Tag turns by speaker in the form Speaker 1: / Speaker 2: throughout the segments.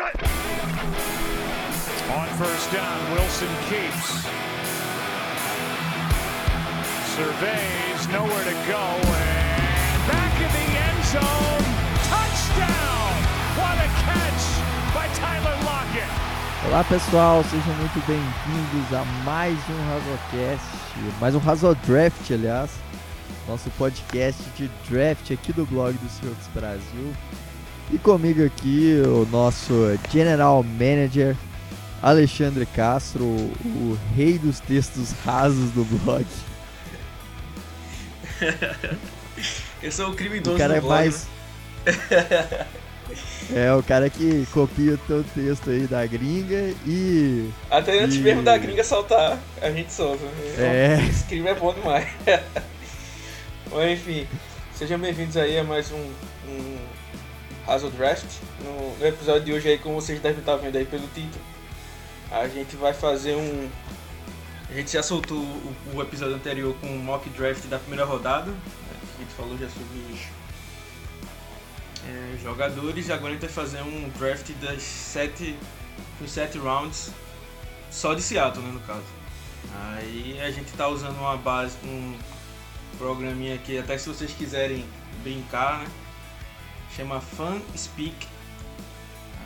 Speaker 1: On first down, Wilson keeps. Surveys, nowhere to go, and back in the end zone. Touchdown! What a catch by Tyler Lockett.
Speaker 2: Olá pessoal, sejam muito bem-vindos a mais um Razocast, mais um Razodraft, aliás, nosso podcast de draft aqui do blog do Seahawks Brasil. E comigo aqui o nosso General Manager Alexandre Castro, o rei dos textos rasos do blog.
Speaker 3: Eu sou o criminoso
Speaker 2: O cara é
Speaker 3: do blog,
Speaker 2: mais.
Speaker 3: né?
Speaker 2: É, o cara que copia o teu texto aí da gringa e.
Speaker 3: Até antes
Speaker 2: E-
Speaker 3: mesmo da gringa soltar, a gente solta.
Speaker 2: É.
Speaker 3: Esse crime é bom demais. Mas enfim, sejam bem-vindos aí a mais um, um Raso Draft. No, episódio de hoje aí, como vocês devem estar vendo aí pelo título, a gente vai fazer um. A gente já soltou o, o episódio anterior com o mock draft da primeira rodada. né, A gente falou já sobre os é, jogadores. Agora a gente vai fazer um draft das sete, dos sete rounds só de Seattle, né, no caso. Aí a gente tá usando uma base, um programinha aqui, até se vocês quiserem brincar, né? Chama Fan Speak.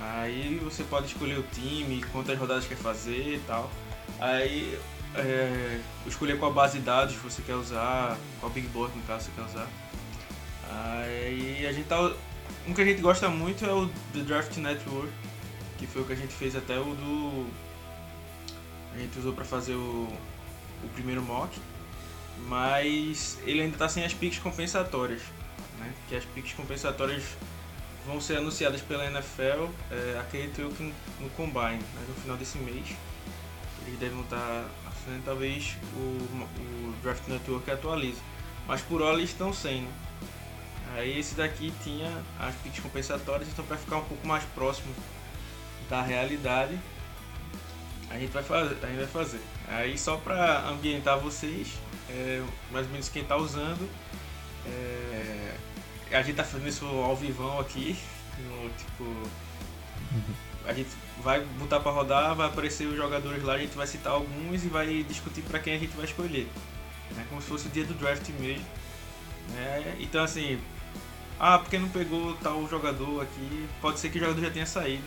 Speaker 3: Aí você pode escolher o time, quantas rodadas quer fazer e tal. Aí é, escolher qual base de dados você quer usar, qual Big Board no caso você quer usar. Aí a gente tá. Um que a gente gosta muito é o The Draft Network, que foi o que a gente fez até o do. A gente usou pra fazer o, o primeiro mock, mas ele ainda tá sem as picks compensatórias, né? Que as picks compensatórias vão ser anunciadas pela NFL, é, acredito eu que no, Combine, né? no final desse mês. Eles devem estar assinando talvez o, o Draft Network atualize. Mas por hora eles estão sem, né? Aí esse daqui tinha as picks compensatórias, então para ficar um pouco mais próximo da realidade, a gente vai fazer. A gente vai fazer. Aí só para ambientar vocês, é, mais ou menos quem tá usando, é, a gente tá fazendo isso ao vivão aqui, no, tipo, a gente vai botar para rodar, vai aparecer os jogadores lá, a gente vai citar alguns e vai discutir para quem a gente vai escolher, né, como se fosse o dia do draft mesmo. né? Então assim, ah, porque não pegou tal jogador aqui, pode ser que o jogador já tenha saído.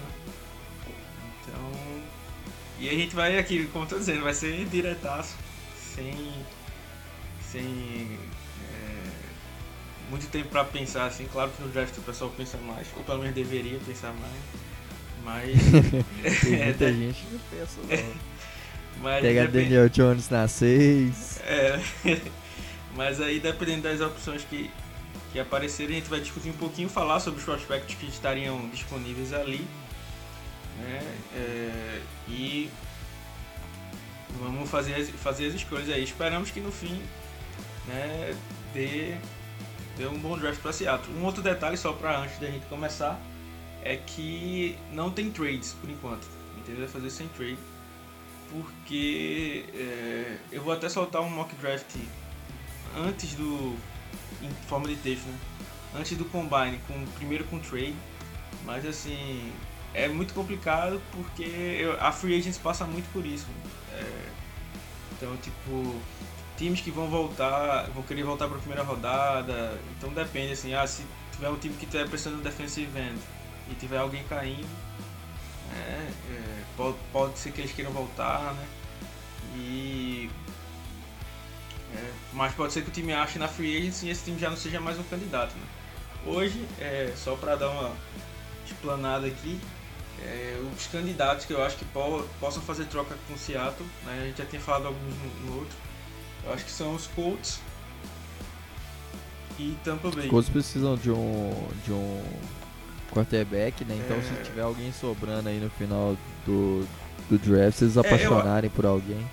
Speaker 3: Então, e a gente vai aqui, como eu tô dizendo, vai ser diretaço, sem, sem muito tempo pra pensar, assim, claro que no draft o pessoal pensa mais, ou pelo menos deveria pensar mais, mas...
Speaker 2: Tem
Speaker 3: É,
Speaker 2: muita
Speaker 3: tá-
Speaker 2: gente que não pensa, não.
Speaker 3: mas
Speaker 2: Pega
Speaker 3: depen-
Speaker 2: Daniel Jones na 6.
Speaker 3: É, mas aí dependendo das opções que, que aparecerem, a gente vai discutir um pouquinho, falar sobre os prospectos que estariam disponíveis ali. Né? É, e vamos fazer as, fazer as escolhas aí. Esperamos que no fim né, dê, dê um bom draft para Seattle. Um outro detalhe só para antes da gente começar é que não tem trades por enquanto. Entendeu? Vai fazer sem trade porque é, eu vou até soltar um mock draft antes do em forma de texto, né? Antes do combine, com primeiro com trade, mas assim é muito complicado porque eu- a free agents passa muito por isso. É, então tipo times que vão voltar, vão querer voltar para a primeira rodada, então depende assim, ah, se tiver um time que estiver precisando de defensive end e tiver alguém caindo, é, é, pode, pode ser que eles queiram voltar, né? E. é, mas pode ser que o time ache na free agency e esse time já não seja mais um candidato, né? Hoje, é, só para dar uma explanada aqui, é, os candidatos que eu acho que po- possam fazer troca com o Seattle, né? a gente já tinha falado alguns no, no outro, eu acho que são os Colts e Tampa Bay.
Speaker 2: Colts precisam de um, de um quarterback, né? Então
Speaker 3: É.
Speaker 2: se tiver alguém sobrando aí no final do, do draft, se eles
Speaker 3: eu-
Speaker 2: apaixonarem por alguém.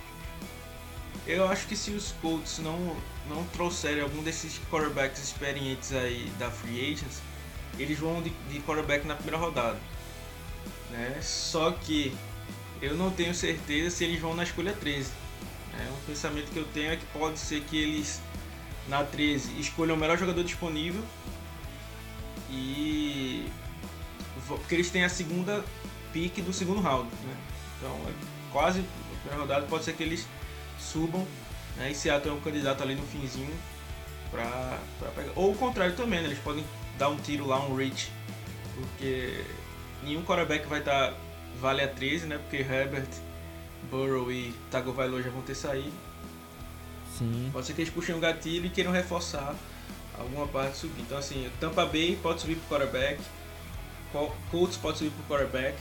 Speaker 3: Eu acho que se os Colts não, não trouxerem algum desses quarterbacks experientes aí da Free Agents, eles vão de, de quarterback na primeira rodada. Né? Só que eu não tenho certeza se eles vão na escolha 13. Né? Um pensamento que eu tenho é que pode ser que eles na 13 escolham o melhor jogador disponível e porque eles têm a segunda pique do segundo round. Né? Então, é quase a primeira rodada, pode ser que eles subam. Né? E Seattle é um candidato ali no finzinho para pegar. Ou o contrário também, né? eles podem dar um tiro lá, um reach, porque nenhum quarterback vai estar tá, vale a 13, né? Porque Herbert, Burrow e Tagovailoa já vão ter saído.
Speaker 2: Sim.
Speaker 3: Pode ser que eles puxem um gatilho e queiram reforçar alguma parte subir. Então assim, Tampa Bay pode subir pro quarterback, Colts pode subir pro quarterback,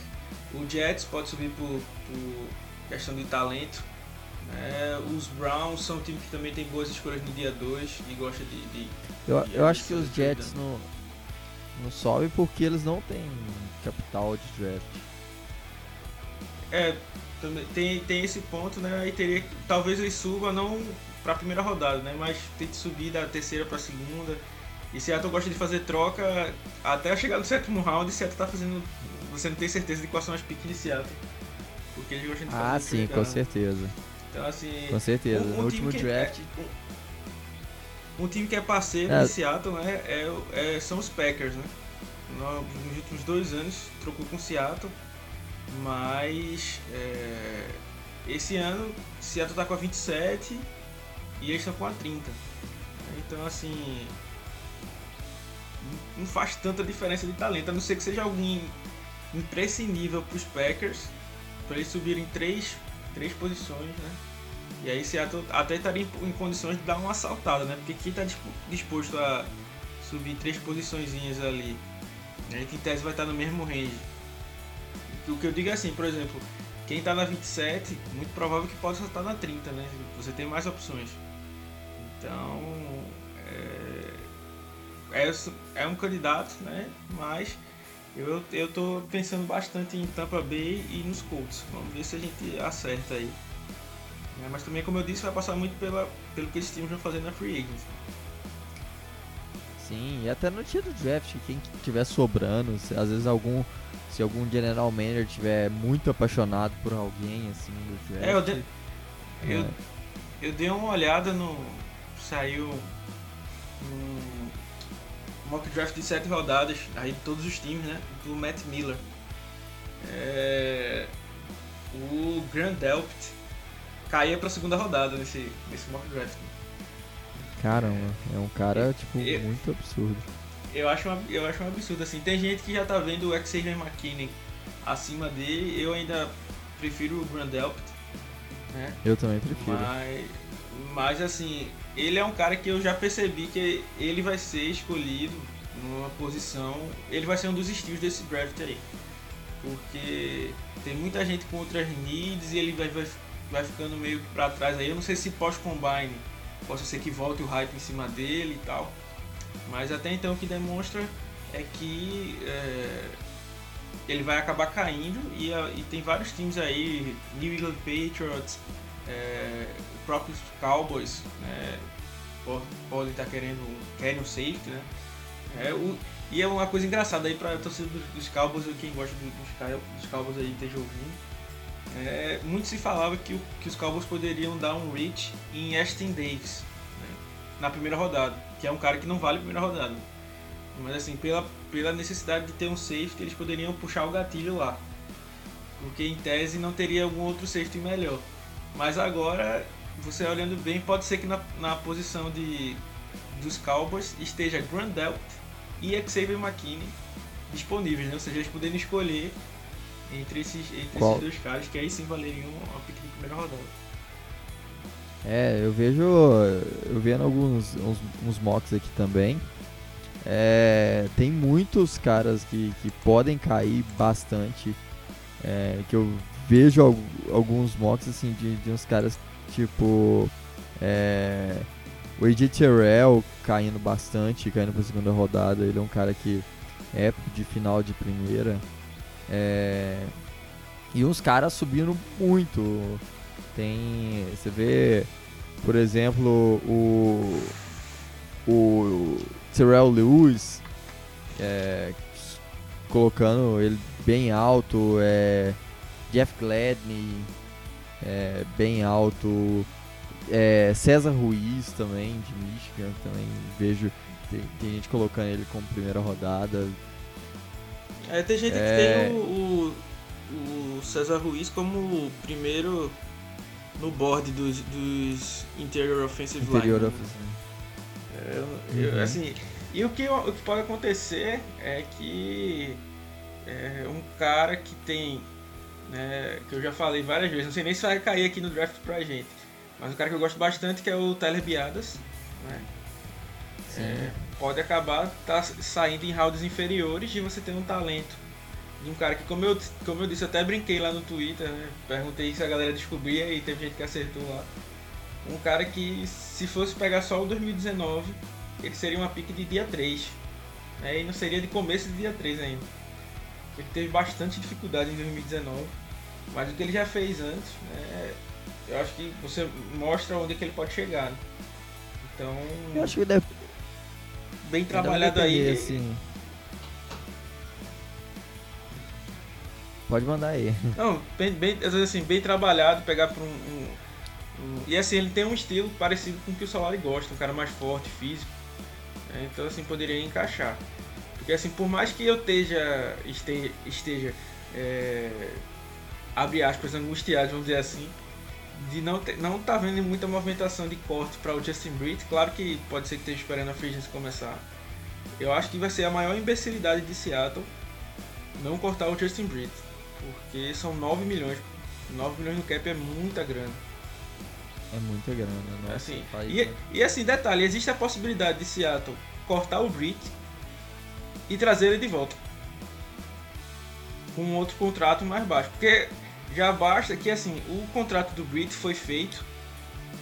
Speaker 3: o Jets pode subir por, por questão de talento. É, os Browns são um time que também tem boas escolhas no dia 2 e gosta de. de
Speaker 2: eu,
Speaker 3: de
Speaker 2: eu acho que os Jets não, não sobem porque eles não têm capital de draft.
Speaker 3: É, tem, tem esse ponto, né? Aí teria talvez ele suba não para a primeira rodada, né? Mas tem que subir da terceira para a segunda. E Seattle gosta de fazer troca até chegar no sétimo round e Seattle tá fazendo. Você não tem certeza de quais são as piques de Seattle. Porque eles gostam de fazer
Speaker 2: Ah, sim, com certeza.
Speaker 3: Então, assim.
Speaker 2: Com certeza.
Speaker 3: Um, um
Speaker 2: no último draft.
Speaker 3: É, um, um, time que é parceiro é. de Seattle né, é, é, são os Packers, né? Nos últimos dois anos trocou com Seattle, mas é, esse ano Seattle tá com a 27 e eles estão com a 30. Então, assim, não faz tanta diferença de talento, a não ser que seja alguém imprescindível para os Packers, para eles subirem três, três posições, né? E aí Seattle até estaria em, condições de dar uma assaltada, né? Porque quem está disposto a subir três posições ali, a gente em tese vai estar no mesmo range. O que eu digo é assim, por exemplo, quem está na 27, muito provável que possa estar na 30, né? Você tem mais opções. Então, é, é, é um candidato, né? Mas eu, eu tô pensando bastante em Tampa Bay e nos Colts. Vamos ver se a gente acerta aí. É, mas também, como eu disse, vai passar muito pela, pelo que esses times vão fazer na Free Agents.
Speaker 2: Sim, e até no dia do draft, quem tiver sobrando, às vezes algum se algum general manager tiver muito apaixonado por alguém assim do draft.
Speaker 3: É, eu, de, eu, é. eu dei uma olhada no, saiu um mock draft de sete rodadas, aí de todos os times, né? Do Matt Miller. É, o Grand Delpt caía pra segunda rodada nesse, nesse mock draft.
Speaker 2: Caramba, é um cara tipo eu, muito absurdo.
Speaker 3: Eu acho, uma, eu acho um absurdo assim. Tem gente que já tá vendo o Xavier McKinney acima dele. Eu ainda prefiro o Grand Delpt. Né?
Speaker 2: Eu também prefiro.
Speaker 3: Mas, mas assim, ele é um cara que eu já percebi que ele vai ser escolhido numa posição. Ele vai ser um dos estilos desse draft aí. Porque tem muita gente com outras needs e ele vai, vai, vai ficando meio que pra trás aí. Eu não sei se pós-combine possa ser que volte o hype em cima dele e tal. Mas até então o que demonstra é que é, ele vai acabar caindo e, e, tem vários times aí, New England Patriots, é, próprios Cowboys né, podem estar querendo querem um safety, né? É, o, e é uma coisa engraçada aí para torcida dos, dos Cowboys, quem gosta dos, dos Cowboys aí esteja ouvindo. É, muito se falava que, que os Cowboys poderiam dar um reach em Ashton Davis né, na primeira rodada, que é um cara que não vale a primeira rodada. Mas assim, pela, pela necessidade de ter um safety, eles poderiam puxar o gatilho lá. Porque em tese não teria algum outro safety melhor. Mas agora, você olhando bem, pode ser que na, na posição de, dos Cowboys esteja Grandelt e Xavier McKinney disponíveis, né? Ou seja, eles poderiam escolher entre esses, entre esses dois caras, que aí sim valeriam uma pick de primeira rodada.
Speaker 2: É, eu vejo. Eu vendo alguns uns, uns mocks aqui também. É, tem muitos caras que, que podem cair bastante. É, que eu vejo alguns mocks assim de, de uns caras tipo é, o AJ Terrell caindo bastante, caindo para segunda rodada. Ele é um cara que é de final de primeira. É, e uns caras subindo muito. Tem. Você vê, por exemplo, o. O Terrell Lewis é, colocando ele bem alto. É, Jeff Gladney é, bem alto. É, César Ruiz também, de Michigan, também vejo. Tem, tem, gente colocando ele como primeira rodada.
Speaker 3: É, tem gente é... que tem o, o, César Ruiz como primeiro no board dos, dos Interior Offensive
Speaker 2: Interior
Speaker 3: Line.
Speaker 2: offensive.
Speaker 3: Eu- eu-
Speaker 2: Uhum.
Speaker 3: assim, e o que, o que pode acontecer é que é, um cara que tem, né, que eu já falei várias vezes, não sei nem se vai cair aqui no draft pra gente, mas um cara que eu gosto bastante que é o Tyler Biadas, né, é, pode acabar tá saindo em rounds inferiores e você tem um talento de um cara que, como eu, como eu disse, eu até brinquei lá no Twitter, né, perguntei se a galera descobria e teve gente que acertou lá. Um cara que, se fosse pegar só o 2019, ele seria uma pique de dia 3. Né? E não seria de começo de dia 3 ainda. Ele teve bastante dificuldade em 2019. Mas o que ele já fez antes, né, eu acho que você mostra onde é que ele pode chegar. né? Então,
Speaker 2: Eu acho que deve,
Speaker 3: bem trabalhado
Speaker 2: depender,
Speaker 3: aí.
Speaker 2: Assim. Pode mandar aí.
Speaker 3: Não, bem, bem, assim, bem trabalhado, pegar pra um, um- um- E assim, ele tem um estilo parecido com o que o Solari gosta, um cara mais forte, físico. né? Então assim, poderia encaixar. Porque assim, por mais que eu esteja, esteja, esteja é, abre aspas, angustiado, vamos dizer assim, de não ter, não tá vendo muita movimentação de corte para o Justin Britt, claro que pode ser que esteja esperando a free começar. Eu acho que vai ser a maior imbecilidade de Seattle não cortar o Justin Britt. Porque são 9 milhões. 9 milhões no cap é muita grana.
Speaker 2: É muita grana, nossa.
Speaker 3: assim, e, e assim, detalhe, existe a possibilidade de Seattle cortar o Britt e trazer ele de volta. Com outro contrato mais baixo. Porque já basta que assim, o contrato do Britt foi feito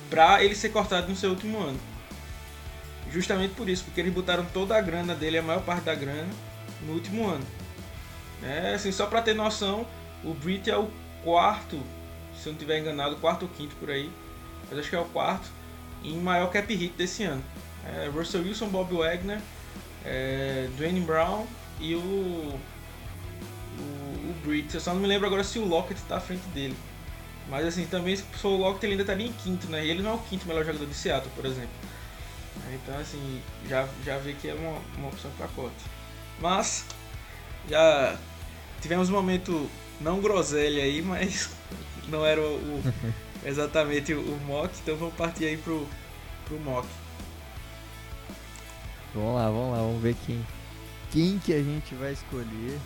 Speaker 3: para ele ser cortado no seu último ano. Justamente por isso, porque eles botaram toda a grana dele, a maior parte da grana, no último ano. É, assim, só para ter noção, o Britt é o quarto, se eu não estiver enganado, quarto ou quinto por aí, mas acho que é o quarto, em maior cap hit desse ano. É, Russell Wilson, Bob Wagner, é, Dwayne Brown e o, o, o Britt. Eu só não me lembro agora se o Lockett está à frente dele. Mas assim, também se o Lockett ele ainda estaria em quinto, né? Ele não é o quinto melhor jogador de Seattle, por exemplo. Então assim, já, já vê que é uma, uma opção para corte. Mas já tivemos um momento não groselha aí, mas não era o, o- exatamente o, o mock, então vamos partir aí pro, pro mock.
Speaker 2: Vamos lá, vamos lá, vamos ver quem, quem que a gente vai escolher.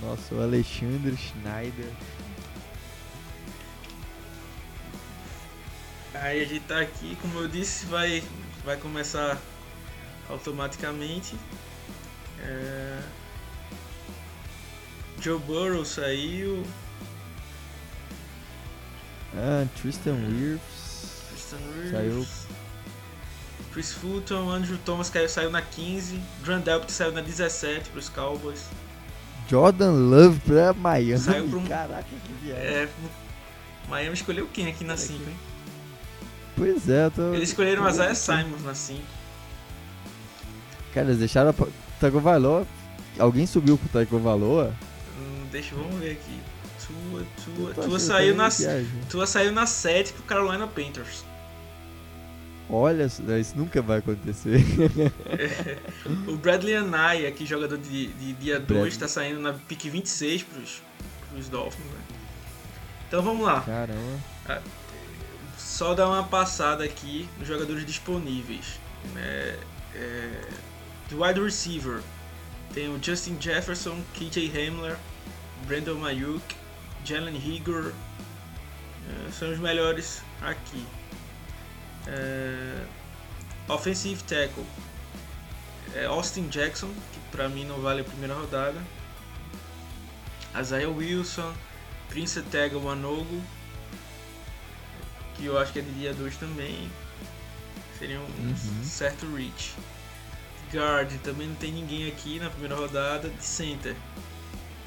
Speaker 2: Nosso Alexandre Schneider.
Speaker 3: Aí a gente tá aqui, como eu disse, vai, vai começar automaticamente. É, Joe Burrow saiu,
Speaker 2: Ah, Tristan Wirfs.
Speaker 3: Tristan Wirfs,
Speaker 2: Saiu.
Speaker 3: Chris Fulton, Andrew Thomas caiu, saiu na 15, Grand Delpit saiu na 17 pros Cowboys.
Speaker 2: Jordan Love pra Miami.
Speaker 3: Saiu pra um-
Speaker 2: Caraca, que viagem.
Speaker 3: É, Miami escolheu quem aqui na
Speaker 2: Olha
Speaker 3: 5,
Speaker 2: aqui.
Speaker 3: hein?
Speaker 2: Pois é, tô.
Speaker 3: Eles escolheram a
Speaker 2: tô-
Speaker 3: Simons na 5.
Speaker 2: Cara, eles deixaram a Tagovailoa. Alguém subiu pro Tagovailoa?
Speaker 3: Deixa, vamos ver aqui. Tua, tua,
Speaker 2: tô
Speaker 3: tua saiu
Speaker 2: que
Speaker 3: na
Speaker 2: é.
Speaker 3: Tua saiu na 7 pro Carolina Panthers.
Speaker 2: Olha, isso nunca vai acontecer.
Speaker 3: O Bradley Anaya, aqui jogador de, de dia 2,
Speaker 2: Bradley.
Speaker 3: tá saindo na pick 26 pros, pros Dolphins. né? Então vamos lá.
Speaker 2: Caramba.
Speaker 3: Só dar uma passada aqui nos jogadores disponíveis. né? É, do wide receiver tem o Justin Jefferson, KJ Hamler, Brandon Mayuk, Jalen Higor. é, são os melhores aqui. É, offensive tackle é Austin Jackson, que pra mim não vale a primeira rodada. Isaiah Wilson, Prince Tega Wanogo, que eu acho que é de dia 2 também. Seria um
Speaker 2: Uhum.
Speaker 3: certo reach. Guard, também não tem ninguém aqui na primeira rodada. De center,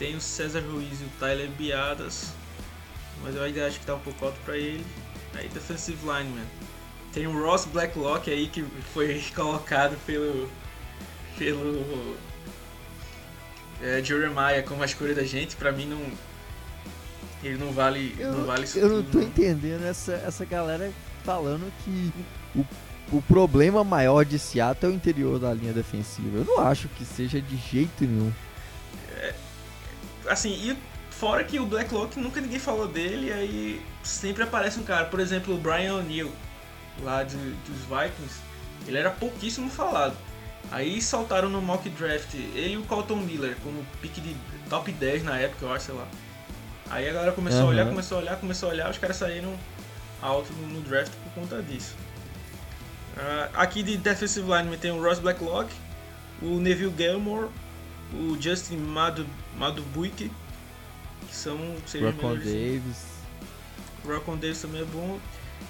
Speaker 3: tem o César Ruiz e o Tyler Biadas, mas eu ainda acho que tá um pouco alto pra ele. Aí, defensive lineman, tem o Ross Blacklock aí que foi colocado pelo. pelo. É, Jeremiah como a escolha da gente. Pra mim, não. Ele não vale,
Speaker 2: Eu,
Speaker 3: não vale isso
Speaker 2: eu não tô
Speaker 3: não.
Speaker 2: entendendo essa, essa galera falando que o, o problema maior de Seattle é o interior da linha defensiva. Eu não acho que seja de jeito nenhum.
Speaker 3: Assim, e Fora que o Blacklock nunca ninguém falou dele, aí sempre aparece um cara. Por exemplo, o Brian O'Neill, lá de, dos Vikings, ele era pouquíssimo falado. Aí saltaram no mock draft ele e o Colton Miller como pique de top 10 na época, eu acho, sei lá. Aí a galera começou uhum. a olhar, começou a olhar, começou a olhar, os caras saíram alto no, no draft por conta disso. Uh, aqui de defensive line tem o Ross Blacklock, o Neville Gilmore, o Justin Madu, Madubuike, que são
Speaker 2: Rockon Davis.
Speaker 3: Rockon Davis também é bom.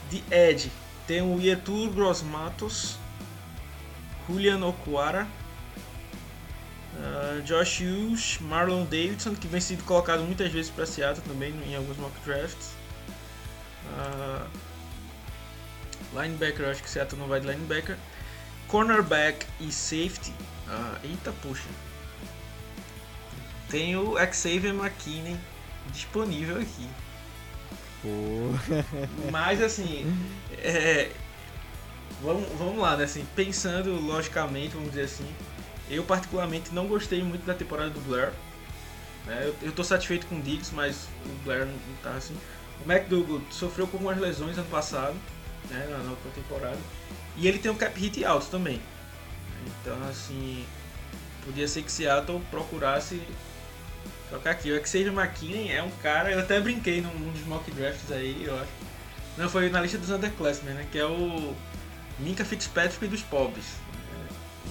Speaker 3: De Ed tem o Yetur Grossmatos, Julian Okwara, uh, Josh Hughes, Marlon Davidson, que vem sido colocado muitas vezes para Seattle também em alguns mock drafts. Uh, linebacker, acho que Seattle não vai de linebacker. Cornerback e safety. Uh, eita, puxa. Tem o Xavier McKinney disponível aqui.
Speaker 2: Oh.
Speaker 3: Mas assim, é, vamos, vamos lá, né? Assim, pensando logicamente, vamos dizer assim, eu particularmente não gostei muito da temporada do Blair. Né? Eu, eu tô satisfeito com o Diggs, mas o Blair não, não tá assim. O McDougall sofreu com algumas lesões ano passado, né, na, na temporada. E ele tem um cap hit alto também. Então, assim, podia ser que Seattle procurasse trocar aqui. O Xavier McKinney é um cara, eu até brinquei num, num dos mock drafts aí, eu acho. Não, foi na lista dos underclassmen, né, que é o Minka Fitzpatrick dos pobres.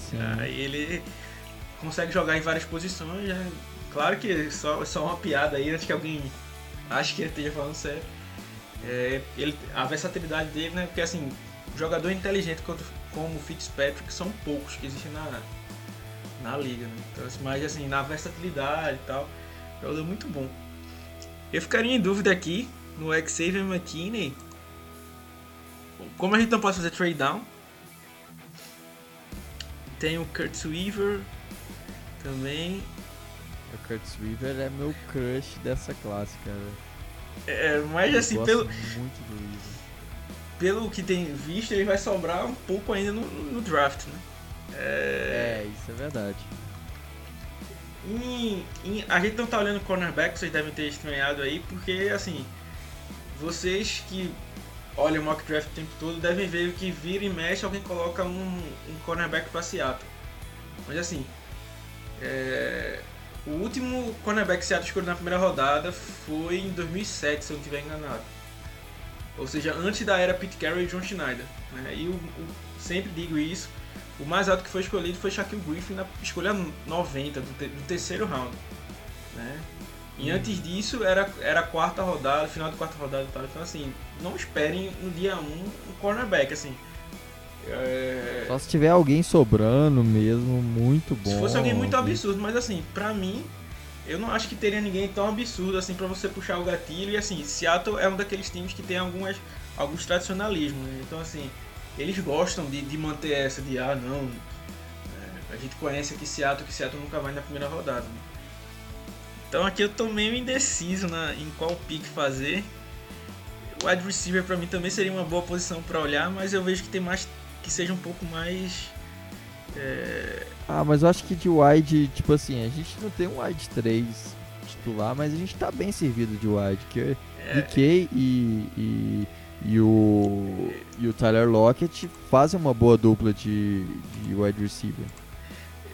Speaker 3: Sim. Aí ele consegue jogar em várias posições, né? Claro que só, só uma piada aí, antes que alguém acho que ele esteja falando sério. É, ele, a versatilidade dele, né? Porque assim, jogador inteligente como o Fitzpatrick são poucos que existem na, na liga, né? Então, assim, mas assim, na versatilidade e tal, jogador muito bom. Eu ficaria em dúvida aqui no Xavier McKinney. Como a gente não pode fazer trade down, tem o Kurt Weaver também.
Speaker 2: O Kurt Weaver é meu crush dessa classe, cara.
Speaker 3: É, mas assim, pelo. Muito do Pelo que tem visto, ele vai sobrar um pouco ainda no, no draft, né?
Speaker 2: É... é, isso é verdade.
Speaker 3: Em, em, a gente não tá olhando cornerback, vocês devem ter estranhado aí, porque assim, vocês que olham mock draft o tempo todo devem ver que vira e mexe alguém coloca um, um cornerback pra Seattle. Mas assim, é, o último cornerback Seattle escolheu na primeira rodada foi em 2007, se eu não estiver enganado. Ou seja, antes da era Pete Carroll e John Schneider. Né? E o, o, sempre digo isso, o mais alto que foi escolhido foi Shaquille Griffin na escolha 90, do, te, do terceiro round. Né? E hum. antes disso era, era a quarta rodada, final da quarta rodada e tal. Então assim, não esperem no dia 1 um, um cornerback, assim.
Speaker 2: É... Só se tiver alguém sobrando mesmo, muito bom.
Speaker 3: Se fosse alguém muito absurdo, mas assim, pra mim, eu não acho que teria ninguém tão absurdo assim para você puxar o gatilho. E assim, Seattle é um daqueles times que tem algumas, alguns tradicionalismos. Né? Então assim, eles gostam de, de manter essa de ah não. É, a gente conhece aqui Seattle, que Seattle nunca vai na primeira rodada. Né? Então aqui eu tô meio indeciso na, em qual pick fazer. O wide receiver para mim também seria uma boa posição para olhar, mas eu vejo que tem mais que seja um pouco mais. É...
Speaker 2: Ah, mas eu acho que de wide, tipo assim, a gente não tem um wide 3 titular, mas a gente tá bem servido de wide. Que é. DK e, e, e, o, e o Tyler Lockett fazem uma boa dupla de, de wide receiver.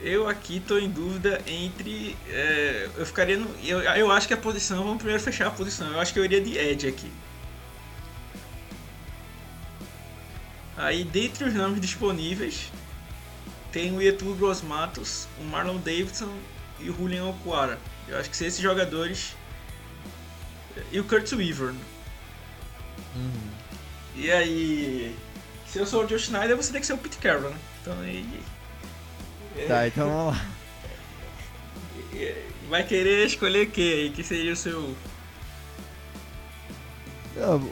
Speaker 3: Eu aqui tô em dúvida entre. É, eu ficaria no. Eu, eu acho que a posição. Vamos primeiro fechar a posição. Eu acho que eu iria de Edge aqui. Aí, dentre os nomes disponíveis, tem o Etu Grossmatos, o Marlon Davidson e o Julian Okwara. Eu acho que são esses jogadores. E o Kurt Weaver. Uhum. E aí. Se eu sou o Joe Schneider, você tem que ser o Pete Carroll, né? Então aí.
Speaker 2: Tá, então vamos lá.
Speaker 3: Vai querer escolher o que aí? Que seria o seu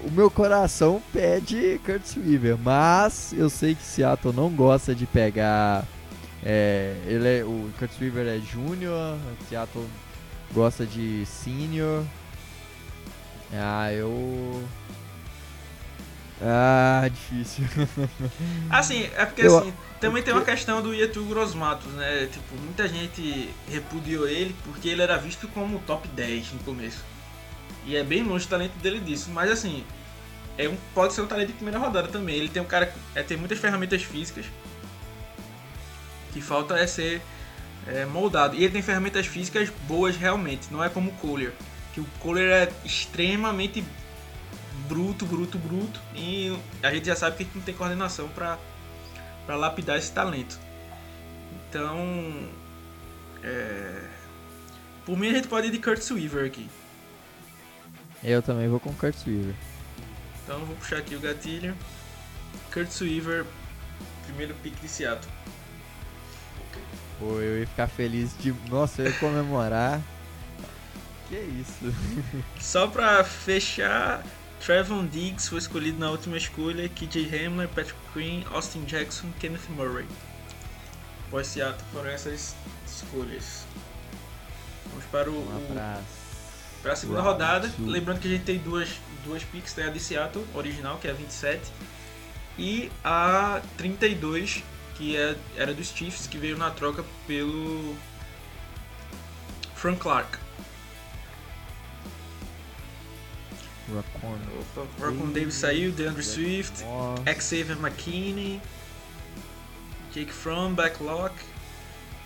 Speaker 2: o meu coração pede Curtis Weaver, mas eu sei que Seattle não gosta de pegar. É, ele é, o Curtis Weaver é júnior, Seattle gosta de senior. Ah, eu. Ah, difícil.
Speaker 3: Assim, é porque
Speaker 2: Eu-
Speaker 3: assim, também tem uma questão do Yetu Grosmatos, né? Tipo, muita gente repudiou ele porque ele era visto como top 10 no começo. E é bem longe o talento dele disso, mas assim, é um, pode ser um talento de primeira rodada também. Ele tem um cara é, tem muitas ferramentas físicas. Que falta é ser é, moldado. E ele tem ferramentas físicas boas realmente, não é como o Kohler. Que o Kohler é extremamente bruto, bruto, bruto. E a gente já sabe que a gente não tem coordenação pra para lapidar esse talento. Então, é, por mim a gente pode ir de Kurt Weaver aqui.
Speaker 2: Eu também vou com Kurt Weaver.
Speaker 3: Então vou puxar aqui o gatilho. Kurt Weaver, primeiro pick de Seattle.
Speaker 2: Pô, eu ia ficar feliz de. Nossa, eu ia comemorar. Que isso?
Speaker 3: Só pra fechar, Trevon Diggs foi escolhido na última escolha, KJ Hamler, Patrick Quinn, Austin Jackson, Kenneth Murray. Pós Seattle foram essas escolhas. Vamos para o,
Speaker 2: Um.
Speaker 3: Para a segunda
Speaker 2: Round
Speaker 3: rodada,
Speaker 2: two.
Speaker 3: lembrando que a gente tem duas, duas picks, tem a de Seattle, original, que é a 27, e a 32, que é, era dos Chiefs, que veio na troca pelo Frank Clark.
Speaker 2: Raccoon.
Speaker 3: Opa, Raccoon Davis saiu, DeAndre Swift. Xavier McKinney, Jake Fromm, Backlock,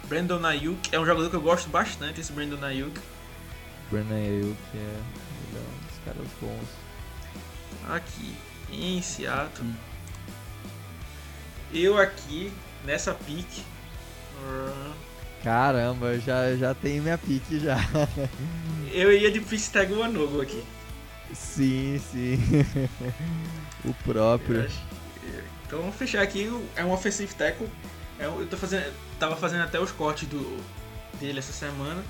Speaker 3: Brandon Ayuk, é um jogador que eu gosto bastante, esse Brandon Ayuk.
Speaker 2: Brandon Ayuk, é um dos caras bons.
Speaker 3: Aqui em Seattle. Eu aqui nessa pick.
Speaker 2: Caramba, já, já tenho minha pique já.
Speaker 3: Eu ia de Prince Tagovailoa aqui.
Speaker 2: Sim, sim. o próprio.
Speaker 3: Então vamos fechar aqui. É um offensive tackle. É Eu tô fazendo, tava fazendo até os cortes do, dele essa semana.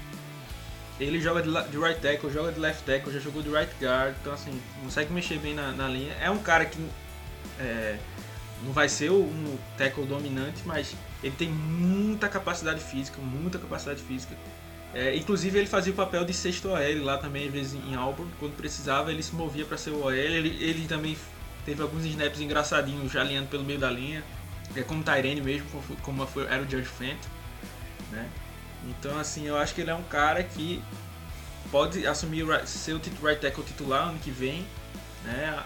Speaker 3: Ele joga de, de right tackle, joga de left tackle, já jogou de right guard. Então assim, consegue mexer bem na, na linha. É um cara que é, não vai ser um tackle dominante, mas ele tem muita capacidade física, muita capacidade física. É, inclusive ele fazia o papel de sexto OL lá também, às vezes em Auburn, quando precisava ele se movia para ser o OL. Ele, ele também teve alguns snaps engraçadinhos já alinhando pelo meio da linha, é como Tyrene mesmo, como foi- era o George Fenton, né? Então assim, eu acho que ele é um cara que pode assumir o right- tackle titular ano que vem, né?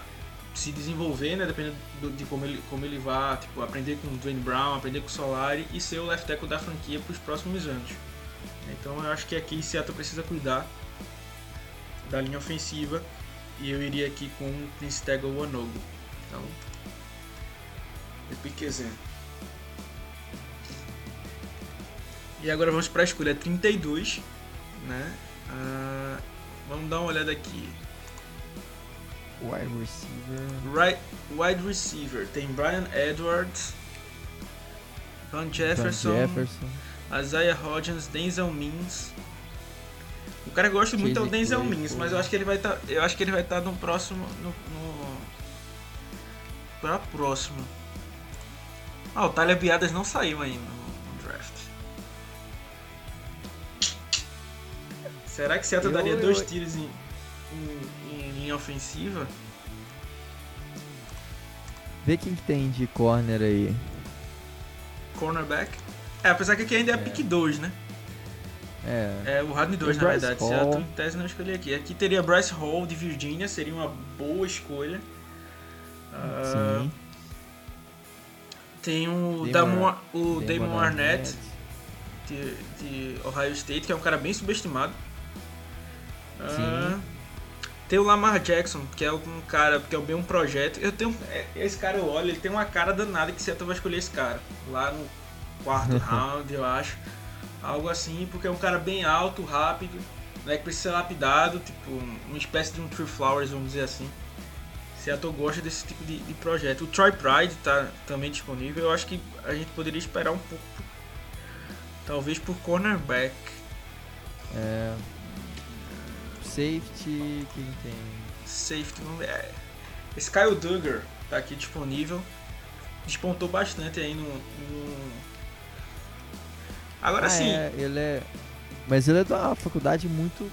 Speaker 3: Se desenvolver, né? Dependendo do- de como ele, como ele vai, tipo, aprender com o Dwayne Brown, aprender com o Solari e ser o left tackle da franquia para os próximos anos. Então eu acho que aqui Seattle precisa cuidar da linha ofensiva e eu iria aqui com o Prince Tego Wanogo. Então, eu piquezinho. E agora vamos para a escolha 32, né? Ah, vamos dar uma olhada aqui.
Speaker 2: Wide receiver.
Speaker 3: Right, wide receiver tem Brian Edwards, Van Jefferson,
Speaker 2: Van Jefferson.
Speaker 3: Isaiah Hodgins, Denzel Mims. O cara gosta muito é o
Speaker 2: Chase
Speaker 3: Denzel
Speaker 2: Claypool.
Speaker 3: Mims, mas eu acho que ele vai estar, eu acho que ele vai estar no próximo no, no para próximo. Ah, o Tyler Biadas não saiu ainda no, draft. Será que Seattle
Speaker 2: Eu-
Speaker 3: daria
Speaker 2: eu-
Speaker 3: dois tiros em, em- em linha ofensiva?
Speaker 2: Vê quem que tem de corner aí.
Speaker 3: Cornerback? É, apesar que aqui ainda é,
Speaker 2: É.
Speaker 3: pick 2, né?
Speaker 2: É.
Speaker 3: É, o Rodney 2,
Speaker 2: Tem
Speaker 3: na
Speaker 2: Bryce
Speaker 3: verdade.
Speaker 2: Hall.
Speaker 3: Seattle, em tese, não escolhi aqui. Aqui teria Bryce Hall de Virgínia, seria uma boa escolha. Ah,
Speaker 2: Sim.
Speaker 3: tem o
Speaker 2: Damon-
Speaker 3: o
Speaker 2: Damon
Speaker 3: Damon Arnett, de, de Ohio State, que é um cara bem subestimado.
Speaker 2: Sim.
Speaker 3: tem o Lamar Jackson, que é um cara, que é bem um projeto. Eu tenho. é, Esse cara eu olho, ele tem uma cara danada que Seattle vai escolher esse cara. Lá no quarto round, eu acho. Algo assim, porque é um cara bem alto, rápido, né? Que precisa ser lapidado, tipo, uma espécie de um Tree Flowers, vamos dizer assim. Seattle gosta desse tipo de, de projeto. O Troy Pride tá também disponível. Eu acho que a gente poderia esperar um pouco. Talvez por cornerback.
Speaker 2: É. Safety, quem tem?
Speaker 3: Safety, vamos ver. É, Esse Kyle Duggar tá aqui disponível. Despontou bastante aí no. no- Agora
Speaker 2: Ah,
Speaker 3: sim,
Speaker 2: é, ele é. Mas ele é de uma faculdade muito,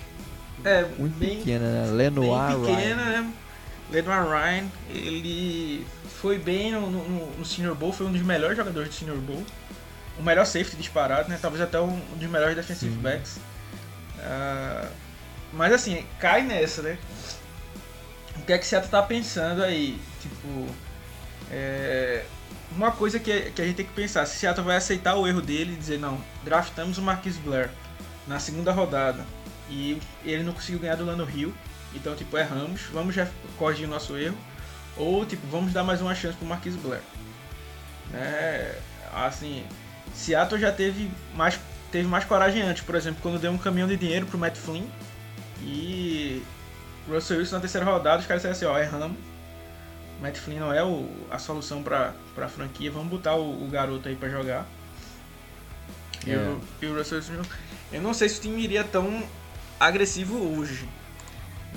Speaker 3: é,
Speaker 2: muito
Speaker 3: bem,
Speaker 2: pequena, né?
Speaker 3: bem
Speaker 2: Lenoir Ryan.
Speaker 3: pequena, né? Ledman Ryan, ele foi bem no, no, no, Senior Bowl, foi um dos melhores jogadores do Senior Bowl. O melhor safety disparado, né? Talvez até um dos melhores defensive Sim. backs. Uh, mas assim, cai nessa, né? O que é que Seattle tá pensando aí? Tipo, é, uma coisa que, que a gente tem que pensar, se Seattle vai aceitar o erro dele e dizer, não, draftamos o Marquis Blair na segunda rodada e ele não conseguiu ganhar do Lano Rio, então tipo, erramos, vamos já corrigir o nosso erro, ou tipo, vamos dar mais uma chance pro Marquis Blair. É, assim, Seattle já teve mais, teve mais coragem antes, por exemplo, quando deu um caminhão de dinheiro pro Matt Flynn e Russell Wilson na terceira rodada, os caras disseram assim, ó, erramos, Matt Flynn não é o, a solução para a franquia, vamos botar o, o, garoto aí para jogar. É. e o Russell Wilson, eu não sei se o time iria tão agressivo hoje,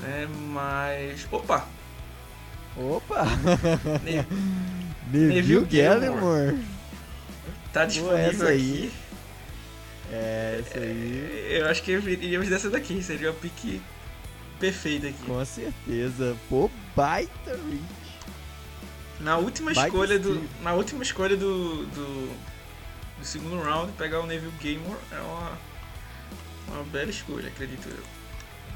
Speaker 3: né? Mas, opa!
Speaker 2: Opa! Ne Neville Gallimore.
Speaker 3: Tá disponível Pô,
Speaker 2: aí. É, essa aí.
Speaker 3: É, eu acho que iríamos dessa daqui, seria o pique perfeito aqui.
Speaker 2: Com certeza. Pô, baita reach.
Speaker 3: Na última escolha do. Na última escolha do, do, do, segundo round, pegar o Neville Gamer é uma, uma bela escolha, acredito eu.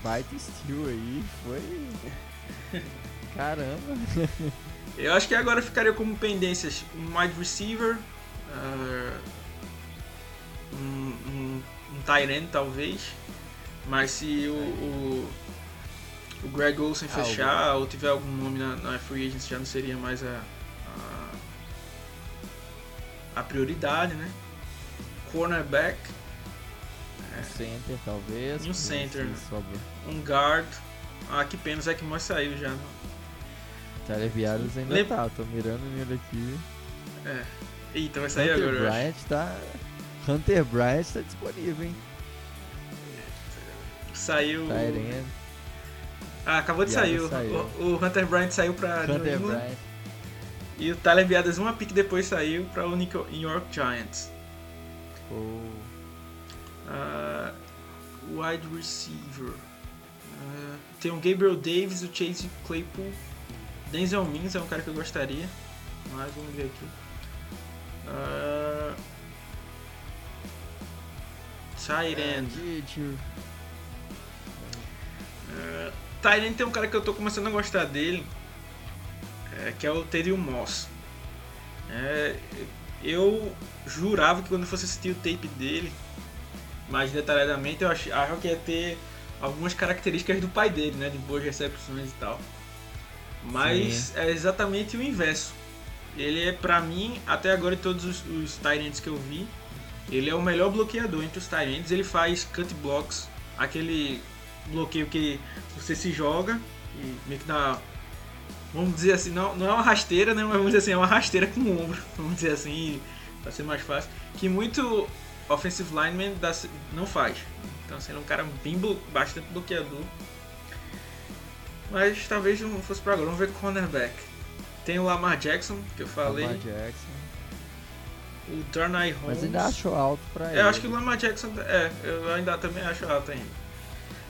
Speaker 2: Baita steal aí, foi. Caramba!
Speaker 3: Eu acho que agora ficaria como pendências um wide receiver, uh, um, um, um tight end talvez, mas se o, o o Greg Olsen ah, fechar ou tiver algum nome na, na Free Agents já não seria mais a, a, a prioridade, né? Cornerback.
Speaker 2: É. Um center talvez.
Speaker 3: Um center. Um guard. Ah, que pena, o Zach Moss saiu já.
Speaker 2: Tyler Viados ainda Lem... tá, tô mirando nele aqui.
Speaker 3: É. Eita, vai sair Hunter agora.
Speaker 2: Bryant tá... Hunter Bryant tá disponível, hein?
Speaker 3: Saiu. Ah, acabou de sair. O, o, Hunter Bryant saiu pra
Speaker 2: Hunter New Bryant.
Speaker 3: E o Tyler Viadas uma pick depois saiu pra o New York Giants.
Speaker 2: Oh.
Speaker 3: Uh, wide receiver. Uh, tem o Gabriel Davis, o Chase Claypool. Denzel Mims é um cara que eu gostaria. Mas vamos ver aqui. Uh, tight end. Uh, Tyrant tem um cara que eu tô começando a gostar dele, é, que é o Terry Moss. É, eu jurava que quando eu fosse assistir o tape dele, mais detalhadamente, eu achava que ia ter algumas características do pai dele, né? De boas recepções e tal. Mas Sim. é exatamente o inverso. Ele é, pra mim, até agora de todos os, os Tyrants que eu vi, ele é o melhor bloqueador entre os Tyrants. Ele faz cut blocks, aquele bloqueio que você se joga e meio que dá. Vamos dizer assim, não, não é uma rasteira, né? Mas vamos dizer assim, é uma rasteira com o ombro, vamos dizer assim, para ser mais fácil. Que muito offensive lineman dá, não faz. Então, assim, ele é um cara bem bastante bloqueador. Mas talvez não fosse para agora. Vamos ver cornerback. Tem o Lamar Jackson, que eu falei.
Speaker 2: Lamar Jackson.
Speaker 3: O Darnay Holmes.
Speaker 2: Mas ainda acho alto pra ele.
Speaker 3: Eu acho que o Lamar Jackson. É, eu ainda também acho alto ainda.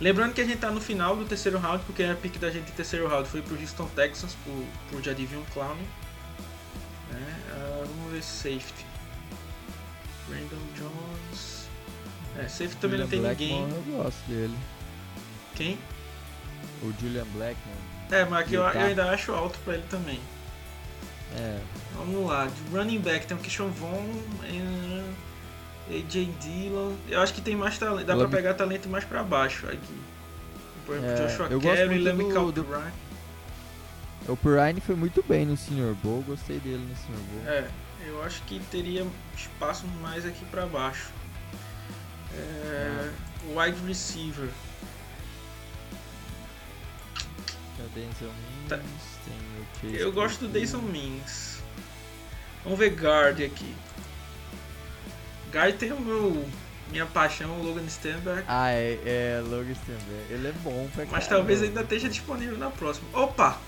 Speaker 3: Lembrando que a gente tá no final do terceiro round, porque a pick da gente em terceiro round foi pro Houston Texans, pro, pro Jadivion Clown. Né? Uh, vamos ver safety. Brandon Jones. É, safety também Julian não tem
Speaker 2: Blackmon,
Speaker 3: ninguém.
Speaker 2: Eu gosto dele.
Speaker 3: Quem?
Speaker 2: O Julian Blackmon.
Speaker 3: É, mas aqui eu, eu, ainda acho alto pra ele também.
Speaker 2: É.
Speaker 3: Vamos lá, running back tem o Kishon Von. AJ Dillon. Eu acho que tem mais talento. Dá Ela pra pegar talento mais pra baixo aqui. Por exemplo, é, Joshua
Speaker 2: eu
Speaker 3: Carey,
Speaker 2: Lamy do... O Pirine foi muito bem no Senior Bowl, gostei dele no Senior Bowl.
Speaker 3: É, eu acho que teria espaço mais aqui pra baixo. É, ah. Wide receiver.
Speaker 2: Tem Mins, tá. tem
Speaker 3: o Eu gosto do Dayson Mins. Vamos ver guard aqui. Guy tem o meu. Minha paixão, o Logan Stenberg.
Speaker 2: Ah, é, é Logan Stenberg. Ele é bom pra
Speaker 3: Mas talvez ainda esteja disponível na próxima. Opa!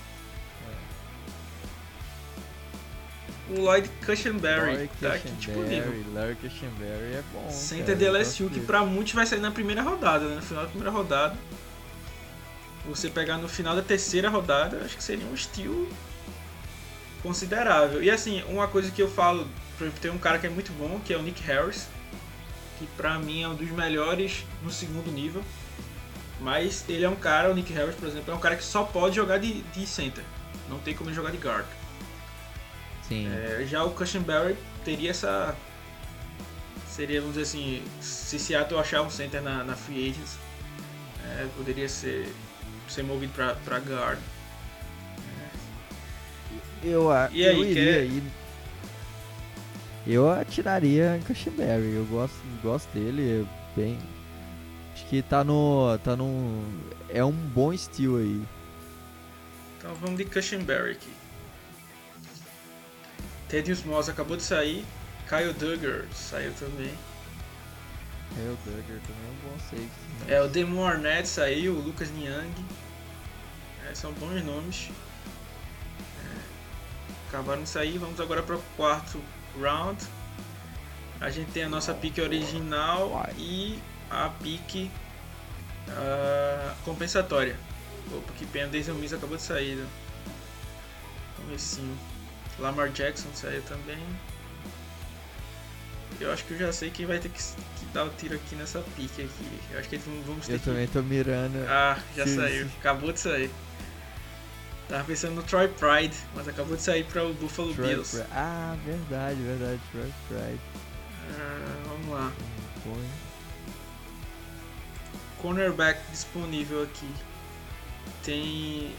Speaker 3: O Lloyd Cushenberry Lloyd tá aqui disponível.
Speaker 2: Lloyd Cushenberry é bom.
Speaker 3: Center de LSU, que pra muitos vai sair na primeira rodada, né? No final da primeira rodada. você pegar no final da terceira rodada, acho que seria um estilo considerável. E assim, uma coisa que eu falo, por exemplo, tem um cara que é muito bom, que é o Nick Harris, que pra mim é um dos melhores no segundo nível. Mas ele é um cara, o Nick Harris, por exemplo, é um cara que só pode jogar de, de center. Não tem como jogar de guard.
Speaker 2: Sim.
Speaker 3: É, já o Cushenberry teria essa. Seria, vamos dizer assim, se Seattle achar um center na, na Free Agents, é, poderia ser, ser movido pra, pra guard.
Speaker 2: Eu, a-
Speaker 3: E
Speaker 2: eu
Speaker 3: aí,
Speaker 2: iria
Speaker 3: quer-
Speaker 2: ir. Eu atiraria em Cushenberry. Eu gosto, gosto dele. É bem. Acho que tá no. tá num. É um bom estilo aí.
Speaker 3: Então vamos de Cushenberry aqui. Thaddeus Moss acabou de sair. Kyle Duggar saiu também.
Speaker 2: É, o Duggar também é um bom né?
Speaker 3: É, o Demon Arnett saiu, o Lucas Niang. É, são bons nomes. É, acabaram de sair, vamos agora para o quarto round. A gente tem a nossa pique original e a pique ah, compensatória. Opa, que pena, Denzel Mims acabou de sair. Né? Comecinho. Lamar Jackson saiu também. Eu acho que eu já sei quem vai ter que, que dar o tiro aqui nessa pique aqui. Eu acho que eles vão- vamos ter
Speaker 2: Eu
Speaker 3: que
Speaker 2: também tô mirando.
Speaker 3: ah, já saiu. Acabou de sair. Tava pensando no Troy Pride, mas acabou de sair para o Buffalo
Speaker 2: Troy
Speaker 3: Bills.
Speaker 2: Pri- Ah, verdade, verdade. Troy Pride.
Speaker 3: Ah, vamos lá.
Speaker 2: Põe.
Speaker 3: Cornerback disponível aqui. Tem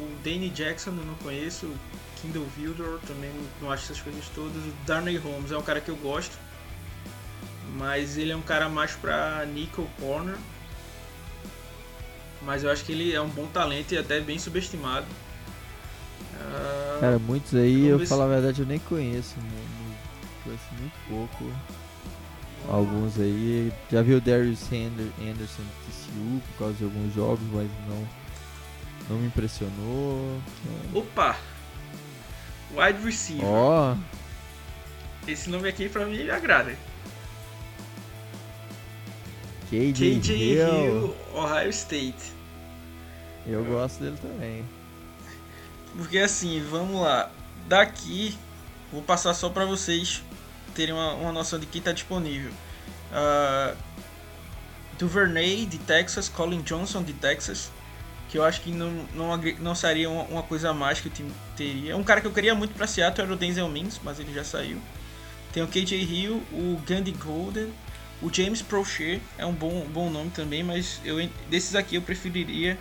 Speaker 3: o Danny Jackson, eu não conheço. O Kindle Wildor, também não acho essas coisas todas. O Darnay Holmes é um cara que eu gosto. Mas ele é um cara mais pra nickel corner. Mas eu acho que ele é um bom talento e até bem subestimado. Ah,
Speaker 2: Cara, muitos aí, eu
Speaker 3: se-
Speaker 2: falar a verdade, eu nem conheço. Mano. Conheço muito pouco. Alguns aí. Já vi o Darius Ander- Anderson TCU por causa de alguns jogos, mas não, não me impressionou.
Speaker 3: Opa! Wide receiver.
Speaker 2: Ó,
Speaker 3: Esse nome aqui pra mim me agrada.
Speaker 2: KJ,
Speaker 3: KJ
Speaker 2: Hill.
Speaker 3: Hill, Ohio State.
Speaker 2: Eu gosto dele também.
Speaker 3: Porque assim, vamos lá. Daqui, vou passar só pra vocês terem uma, uma noção de quem tá disponível. Ah, Duvernay de Texas, Colin Johnson de Texas. Que eu acho que não, não, não seria uma, uma coisa a mais que o time teria. Um cara que eu queria muito pra Seattle era o Denzel Mims, mas ele já saiu. Tem o KJ Hill, o Gandhi Golden, o James Prochet, é um bom, bom nome também, mas eu, desses aqui eu preferiria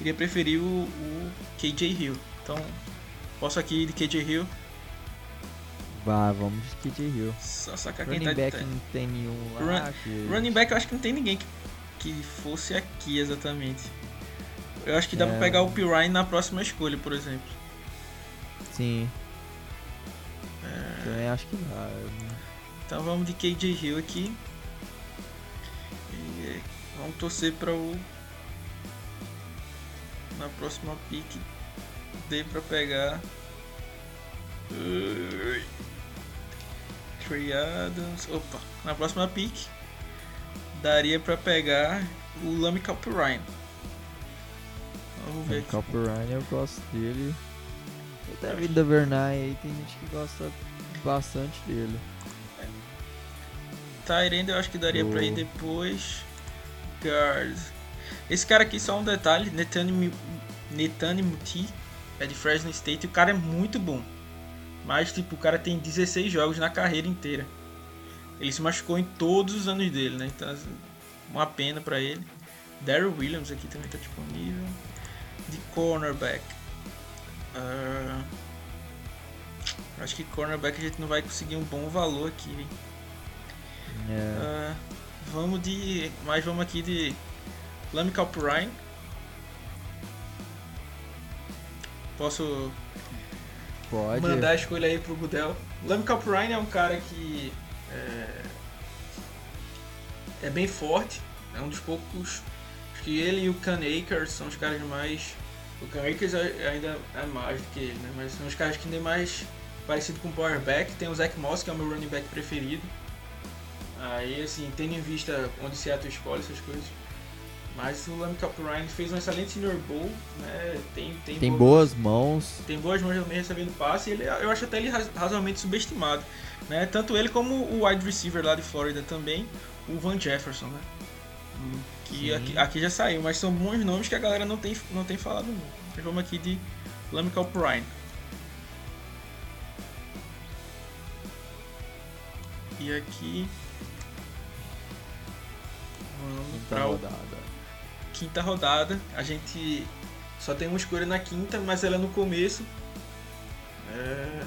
Speaker 3: iria preferir o, o KJ Hill. Então, posso aqui ir de KJ Hill,
Speaker 2: Vá, vamos de KJ Hill.
Speaker 3: só sacar quem
Speaker 2: Running
Speaker 3: tá de
Speaker 2: back não tem nenhum
Speaker 3: Run-
Speaker 2: lá. que-
Speaker 3: Running back eu acho que não tem ninguém que, que fosse aqui exatamente. Eu acho que dá
Speaker 2: É.
Speaker 3: pra pegar o Pirine na próxima escolha, por exemplo.
Speaker 2: Sim.
Speaker 3: É.
Speaker 2: Também acho que dá.
Speaker 3: Então vamos de KJ Hill aqui. Vamos torcer para o na próxima pick dê para pegar Ui. Trey Adams. Opa, na próxima pick daria para pegar o Lamy Ryan. Vamos ver
Speaker 2: O
Speaker 3: aqui.
Speaker 2: Eu gosto dele. O David Davernay aí tem gente que gosta bastante dele.
Speaker 3: Tyrande eu acho que daria pra ir depois. Guard. Esse cara aqui, só um detalhe: Netane Mi- Netane Muti é de Fresno State. e O cara é muito bom. Mas, tipo, o cara tem 16 jogos na carreira inteira. Ele se machucou em todos os anos dele, né? Então, assim, uma pena pra ele. Daryl Williams aqui também tá disponível. De cornerback. Ah, acho que cornerback a gente não vai conseguir um bom valor aqui, hein?
Speaker 2: É,
Speaker 3: Ah, vamos de. Mas vamos aqui de Lamy Ryan. Posso
Speaker 2: pode.
Speaker 3: mandar a escolha aí pro Gudel. Lamy Ryan é um cara que é, é bem forte. É um dos poucos. Acho que ele e o Can Akers são os caras mais. O Can Akers ainda é mais do que ele, né? Mas são os caras que nem mais parecido com o Power Back. Tem o Zach Moss, que é o meu running back preferido. Aí, assim, tendo em vista onde Seattle escolhe essas coisas, Mas o Lamical Ryan fez um excelente Senior Bowl, né? Tem, tem,
Speaker 2: Tem boas mãos.
Speaker 3: tem boas mãos também recebendo passe. e Ele, eu acho até ele raz- razoavelmente subestimado. Né? Tanto ele como o wide receiver lá de Flórida também, o Van Jefferson, né? Que
Speaker 2: Sim.
Speaker 3: aqui, aqui já saiu, mas são bons nomes que a galera não tem, não tem falado muito. Vamos aqui de Lamical Prime. E aqui. Vamos o
Speaker 2: rodada.
Speaker 3: quinta rodada. A gente só tem uma escolha na quinta, mas ela é no começo. É,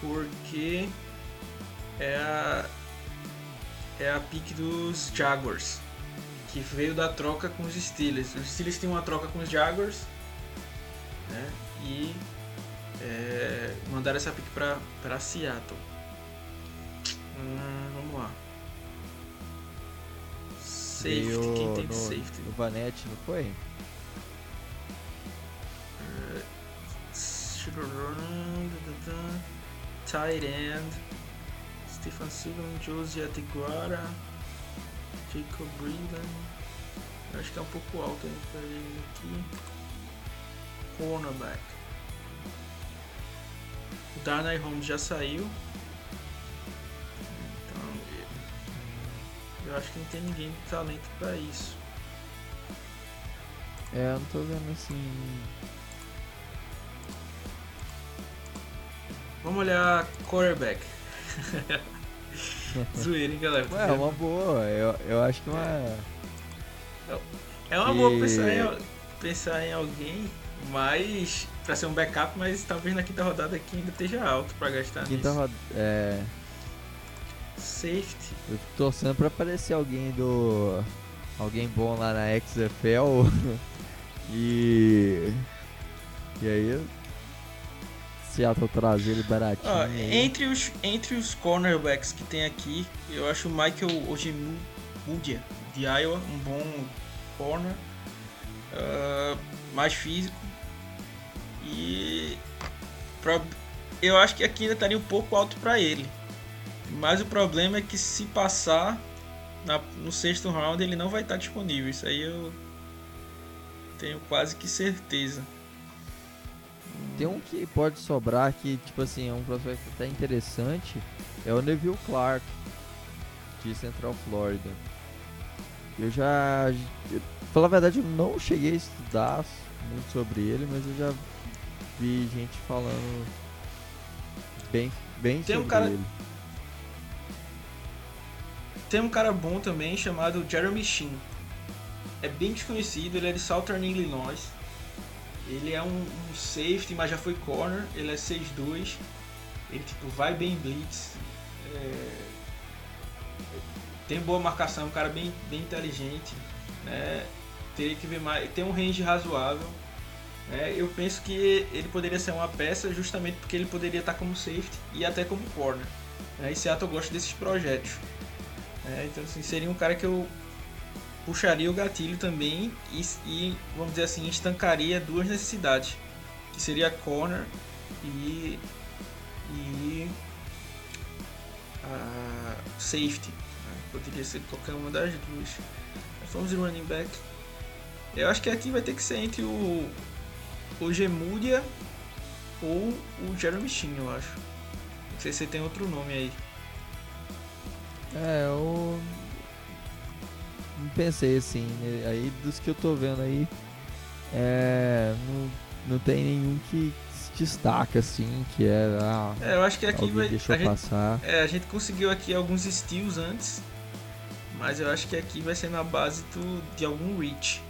Speaker 3: porque é a, é a pick dos Jaguars, que veio da troca com os Steelers. Os Steelers têm uma troca com os Jaguars né, e é, mandaram essa pick pra, pra Seattle. Hum, vamos lá. Safety,
Speaker 2: Veio
Speaker 3: quem tem
Speaker 2: no,
Speaker 3: safety?
Speaker 2: no Vanette, não foi?
Speaker 3: Tight end. Stephen Silvan, Josie Atiguara. Jacob Breeden. Acho que é um pouco alto ainda pra ele aqui. Cornerback. O Darnay Holmes já saiu. Eu- acho que não tem ninguém de talento pra isso.
Speaker 2: É, eu não tô vendo assim.
Speaker 3: Vamos olhar quarterback. Zoeira, hein, galera?
Speaker 2: Ué, é uma boa. Eu, eu acho que uma.
Speaker 3: É uma boa
Speaker 2: E-
Speaker 3: pensar em, pensar em alguém, mas pra ser um backup, mas talvez na quinta rodada aqui ainda esteja alto pra gastar
Speaker 2: Quinta
Speaker 3: nisso.
Speaker 2: rodada. É.
Speaker 3: Safety.
Speaker 2: Eu tô torcendo pra aparecer alguém do. Alguém bom lá na XFL. e. E aí. Seattle trazer ele baratinho. Aí.
Speaker 3: entre, os, entre os cornerbacks que tem aqui, eu acho o Michael Ojemudia de Iowa um bom corner, ah, mais físico. E pro- eu acho que aqui ainda estaria um pouco alto para ele. Mas o problema é que se passar na- no sexto round ele não vai estar disponível. Isso aí eu tenho quase que certeza.
Speaker 2: Tem um que pode sobrar que, tipo assim, é um prospecto até interessante. É o Neville Clark, de Central Florida. Eu já. eu- Falar a verdade, eu não cheguei a estudar muito sobre ele, mas eu já vi gente falando bem, bem
Speaker 3: Tem um
Speaker 2: sobre
Speaker 3: cara-
Speaker 2: ele.
Speaker 3: Tem um cara bom também chamado Jeremy Sheen. É bem desconhecido, ele é de Southern Illinois. Ele é um, um safety, mas já foi corner. Ele é 6'2". Ele tipo, vai bem em blitz. é, Tem boa marcação, é um cara bem, bem inteligente. Né? Teria que ver mais. Tem um range razoável. né? Eu penso que ele poderia ser uma peça justamente porque ele poderia estar como safety e até como corner. Né? E Seattle gosta desses projetos. É, então assim, seria um cara que eu puxaria o gatilho também e, e, vamos dizer assim, estancaria duas necessidades. Que seria corner e, e a safety. né? Poderia ser qualquer uma das duas. Mas Vamos de running back. Eu acho que aqui vai ter que ser entre o, o Gemudia ou o Jeremy Sheen, eu acho. Não sei se tem outro nome aí.
Speaker 2: É, eu. Não pensei assim. né? Aí dos que eu tô vendo aí. É. Não, não tem nenhum que se destaca assim, que é. Ah,
Speaker 3: É, eu acho que aqui vai.
Speaker 2: deixou
Speaker 3: a gente-
Speaker 2: passar.
Speaker 3: É, a gente conseguiu aqui alguns steals antes, mas eu acho que aqui vai ser na base do, de algum reach.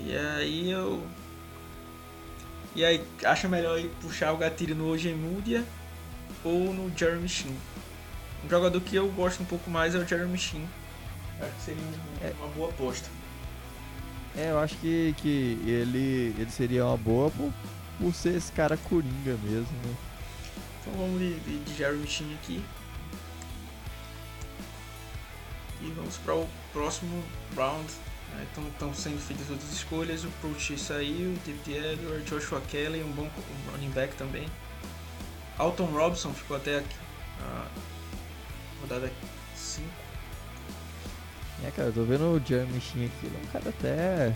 Speaker 3: E aí eu. E aí, acha melhor ir puxar o gatilho no Ojemudia ou no Jeremy Sheen? Um jogador que eu gosto um pouco mais é o Jeremy Sheen. Acho que seria um-
Speaker 2: É.
Speaker 3: uma boa aposta.
Speaker 2: É, eu acho que, que ele, ele seria uma boa por, por ser esse cara coringa mesmo, né?
Speaker 3: Então vamos de, de, de Jeremy Sheen aqui. E vamos para o próximo round. né? Então estão sendo feitas outras escolhas. O Proche saiu, David Edward, Joshua Kelly, um bom um running back também. Alton Robson ficou até aqui. A rodada 5.
Speaker 2: É, cara, eu tô vendo o Jeremy aqui, ele é um cara até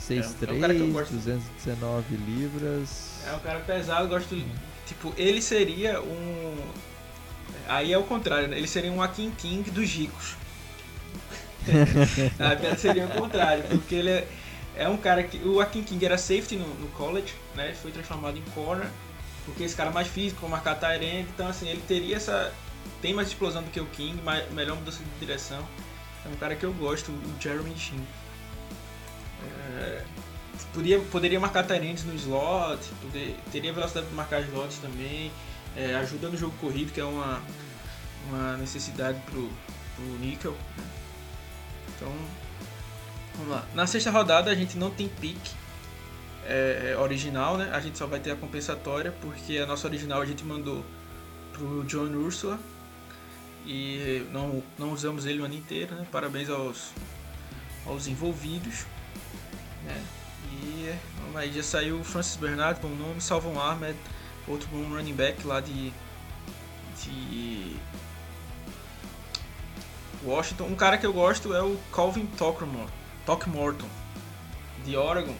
Speaker 2: 6'3",
Speaker 3: é um eu gosto.
Speaker 2: 219 libras.
Speaker 3: É um cara pesado, gosto. Tipo, ele seria um. Aí é o contrário, né? Ele seria um Akin King dos ricos. a piada seria o contrário, porque ele é, é um cara que. O Akin King era safety no, no college, né? Foi transformado em corner, porque esse cara é mais físico, marcar Tyrant, então assim, ele teria essa. Tem mais explosão do que o King, mais, melhor mudança de direção. É um cara que eu gosto, o Jeremy Chin. É, podia, poderia marcar Tyrants no slot, poder, teria velocidade de marcar slots também, é, ajuda no jogo corrido, que é uma, uma necessidade pro, pro Nickel. Né? Então, vamos lá. Na sexta rodada a gente não tem pick é, original, né? A gente só vai ter a compensatória, porque a nossa original a gente mandou pro John Ursula e não, não usamos ele o ano inteiro, né? Parabéns aos, aos envolvidos. Né? E aí já saiu o Francis Bernard, bom nome, Salvon Ahmed, outro bom running back lá de, de Washington. Um cara que eu gosto é o Calvin Throckmorton, de Oregon.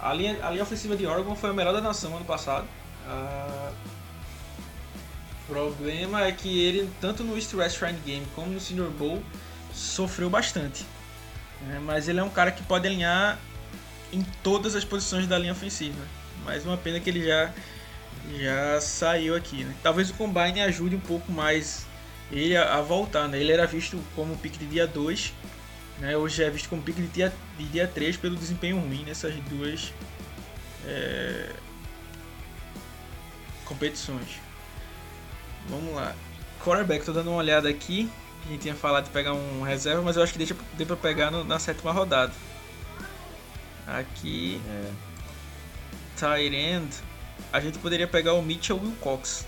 Speaker 3: A linha, a linha ofensiva de Oregon foi a melhor da nação ano passado. Uh, problema é que ele, tanto no East West Shrine Game como no Senior Bowl, sofreu bastante. É, mas ele é um cara que pode alinhar em todas as posições da linha ofensiva. Mais uma pena que ele já, já saiu aqui. Né? Talvez o Combine ajude um pouco mais ele a, a voltar. Né? Ele era visto como pique de dia 2, né? hoje é visto como pique de dia, de dia 3 pelo desempenho ruim nessas duas é, competições. Vamos lá. Quarterback, tô dando uma olhada aqui. A gente tinha falado de pegar um reserva, mas eu acho que deixa, dê pra pegar no, na sétima rodada. Aqui. É. Tyrend. A gente poderia pegar o Mitchell Wilcox.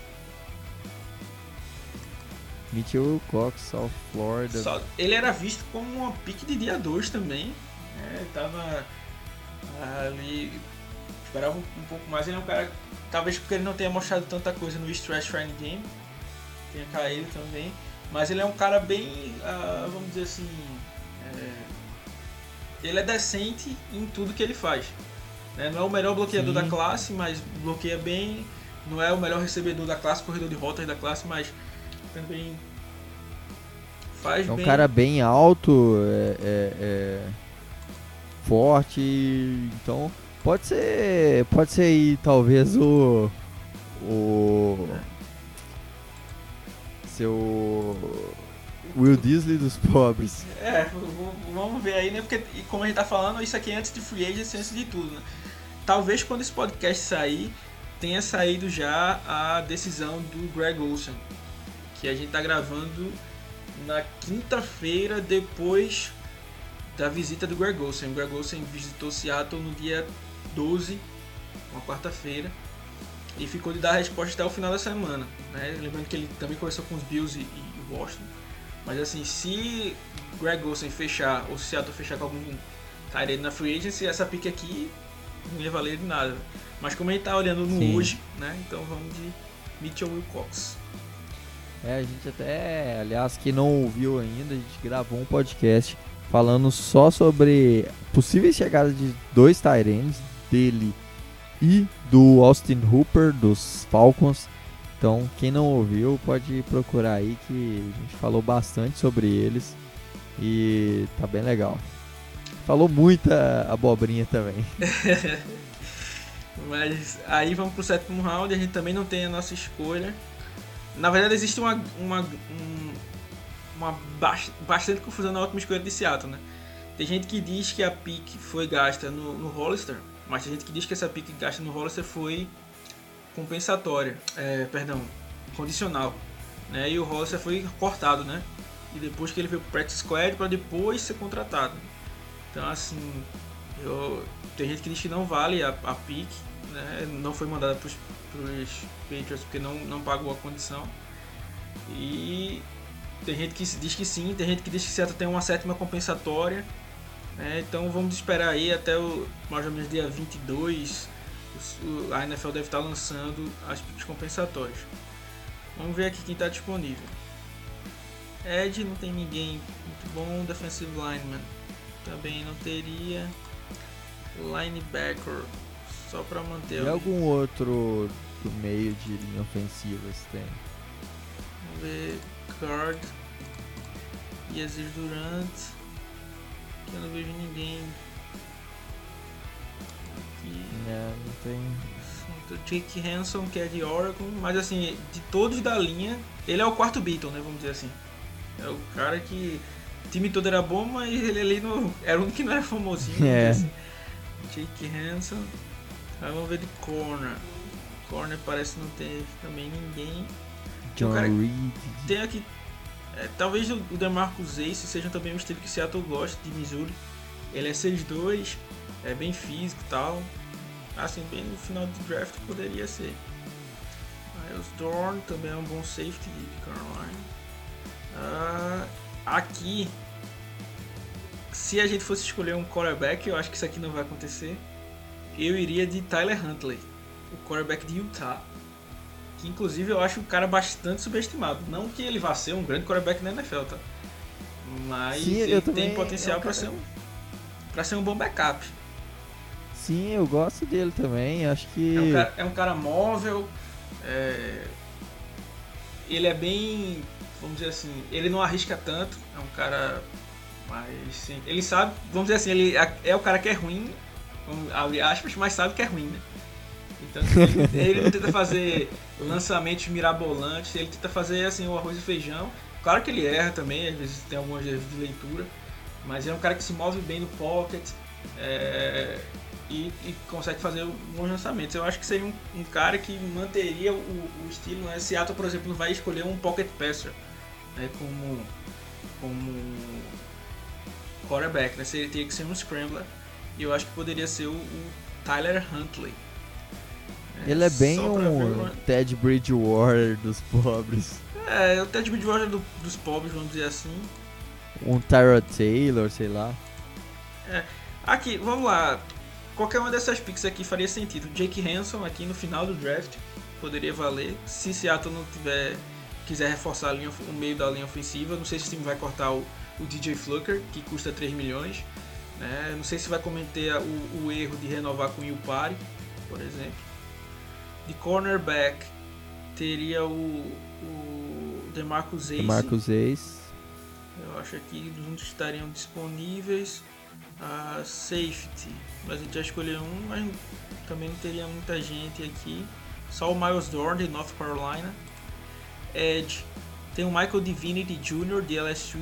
Speaker 2: Mitchell Wilcox, South Florida. Só,
Speaker 3: ele era visto como uma pique de dia 2 também. É, tava ali. Esperava um, um, pouco mais. Ele é um cara. Talvez porque ele não tenha mostrado tanta coisa no West Shrine Game. Tenha caído também. Mas ele é um cara bem. Uh, vamos dizer assim. É, ele é decente em tudo que ele faz. Né? Não é o melhor bloqueador Sim. da classe, mas bloqueia bem. Não é o melhor recebedor da classe, corredor de rotas da classe, mas também faz
Speaker 2: é um
Speaker 3: bem.
Speaker 2: cara bem alto, é, é, é, forte, então pode ser, pode ser aí talvez o o seu Will Disley dos pobres.
Speaker 3: É, vamos ver aí, né? Porque, como a gente tá falando, isso aqui é antes de free agency, antes de tudo, né? Talvez quando esse podcast sair, tenha saído já a decisão do Greg Olsen. Que a gente tá gravando na quinta-feira depois da visita do Greg Olsen. O Greg Olsen visitou Seattle no dia 12, uma quarta-feira, e ficou de dar a resposta até o final da semana. Né? Lembrando que ele também conversou com os Bills e, e Washington. Mas assim, se Greg Olsen fechar, ou se Seattle fechar com algum Tyrene na free agency, essa pick aqui não ia valer de nada. Mas como gente tá olhando no Sim. hoje, né? Então vamos de Mitchell Wilcox.
Speaker 2: É, a gente até, aliás, quem não ouviu ainda, a gente gravou um podcast falando só sobre possíveis chegadas de dois Tyrants, dele e do Austin Hooper, dos Falcons. Então, quem não ouviu, pode procurar aí que a gente falou bastante sobre eles e tá bem legal. Falou muita abobrinha também.
Speaker 3: Mas aí vamos pro sétimo round, a gente também não tem a nossa escolha. Na verdade, existe uma, uma, um, uma bastante confusão na última escolha de Seattle, né? Tem gente que diz que a pick foi gasta no, no Hollister, mas tem gente que diz que essa pick gasta no Hollister foi compensatória, é, perdão, condicional, né? E o Hollister foi cortado, né? E depois que ele veio pro practice squad para depois ser contratado. Então assim, eu, tem gente que diz que não vale a, a pick, né? Não foi mandada pros, pros Patriots porque não, não pagou a condição. E tem gente que diz que sim, tem gente que diz que certo tem uma sétima compensatória. Né? Então vamos esperar aí até o mais ou menos dia 22 a NFL deve estar lançando as picks compensatórias. Vamos ver aqui quem está disponível. Ed não tem ninguém muito bom. Defensive lineman também não teria. Linebacker só pra manter.
Speaker 2: E algum outro do meio de linha ofensiva você tem?
Speaker 3: Vamos ver. Guard. Yazir Durant. Eu não vejo ninguém. Aqui.
Speaker 2: É, não tem.
Speaker 3: O Jake Hanson, que é de Oregon, mas assim, de todos da linha, ele é o quarto Beatle, né? Vamos dizer assim. É o cara que. O time todo era bom, mas ele ali no, era o único que não era famosinho.
Speaker 2: É.
Speaker 3: assim. Jake Hanson. Aí vamos ver de corner. Corner parece não ter também ninguém.
Speaker 2: John Reed.
Speaker 3: Tem aqui. É, talvez o DeMarcus Ace seja também um estilo que Seattle gosta de Missouri. Ele é 6'2, é bem físico e tal. Assim, bem no final do draft poderia ser. Miles Dorn também é um bom safety de Carolina. Ah, aqui, se a gente fosse escolher um quarterback, eu acho que isso aqui não vai acontecer. Eu iria de Tyler Huntley, o quarterback de Utah. Que inclusive eu acho o cara bastante subestimado. Não que ele vá ser um grande quarterback na NFL, tá? Mas
Speaker 2: Sim,
Speaker 3: ele tem potencial
Speaker 2: é um
Speaker 3: para ser um para ser um bom backup.
Speaker 2: Sim, eu gosto dele também. Acho que.
Speaker 3: É um cara, é um cara móvel. é, Ele é bem. Vamos dizer assim. Ele não arrisca tanto. É um cara. Mas sim. Ele sabe. Vamos dizer assim. Ele é o cara que é ruim. Abre aspas, mas sabe que é ruim, né? Então ele, ele tenta fazer lançamentos mirabolantes. Ele tenta fazer assim o arroz e feijão. Claro que ele erra também. Às vezes tem alguns erros de leitura. Mas é um cara que se move bem no pocket. é, e, e consegue fazer bons lançamentos. Eu acho que seria um, um cara que manteria o, o estilo. Né? Seattle, por exemplo, não vai escolher um pocket passer né? como, como quarterback. Né? Seria, teria que ser um scrambler. E eu acho que poderia ser o, o Tyler Huntley.
Speaker 2: Ele é bem
Speaker 3: ver
Speaker 2: um
Speaker 3: o-
Speaker 2: Ted Bridgewater dos pobres.
Speaker 3: É, o Ted Bridgewater do, dos pobres, vamos dizer assim.
Speaker 2: Um Tyra Taylor, sei lá.
Speaker 3: Aqui, vamos lá. Qualquer uma dessas picks aqui faria sentido. Jake Hanson aqui no final do draft poderia valer. Se Seattle não tiver quiser reforçar linha, o meio da linha ofensiva, não sei se o time vai cortar o, o DJ Flucker, que custa 3 milhões. Né? Não sei se vai cometer o, o erro de renovar com o Yupari, por exemplo. De cornerback teria o, o DeMarcus Ace.
Speaker 2: Marcos Ace.
Speaker 3: Eu acho aqui uns estariam disponíveis. A safety, mas a gente já escolheu um, mas também não teria muita gente aqui. Só o Miles Dorn de North Carolina. Edge, tem o Michael Divinity Jr. de LSU,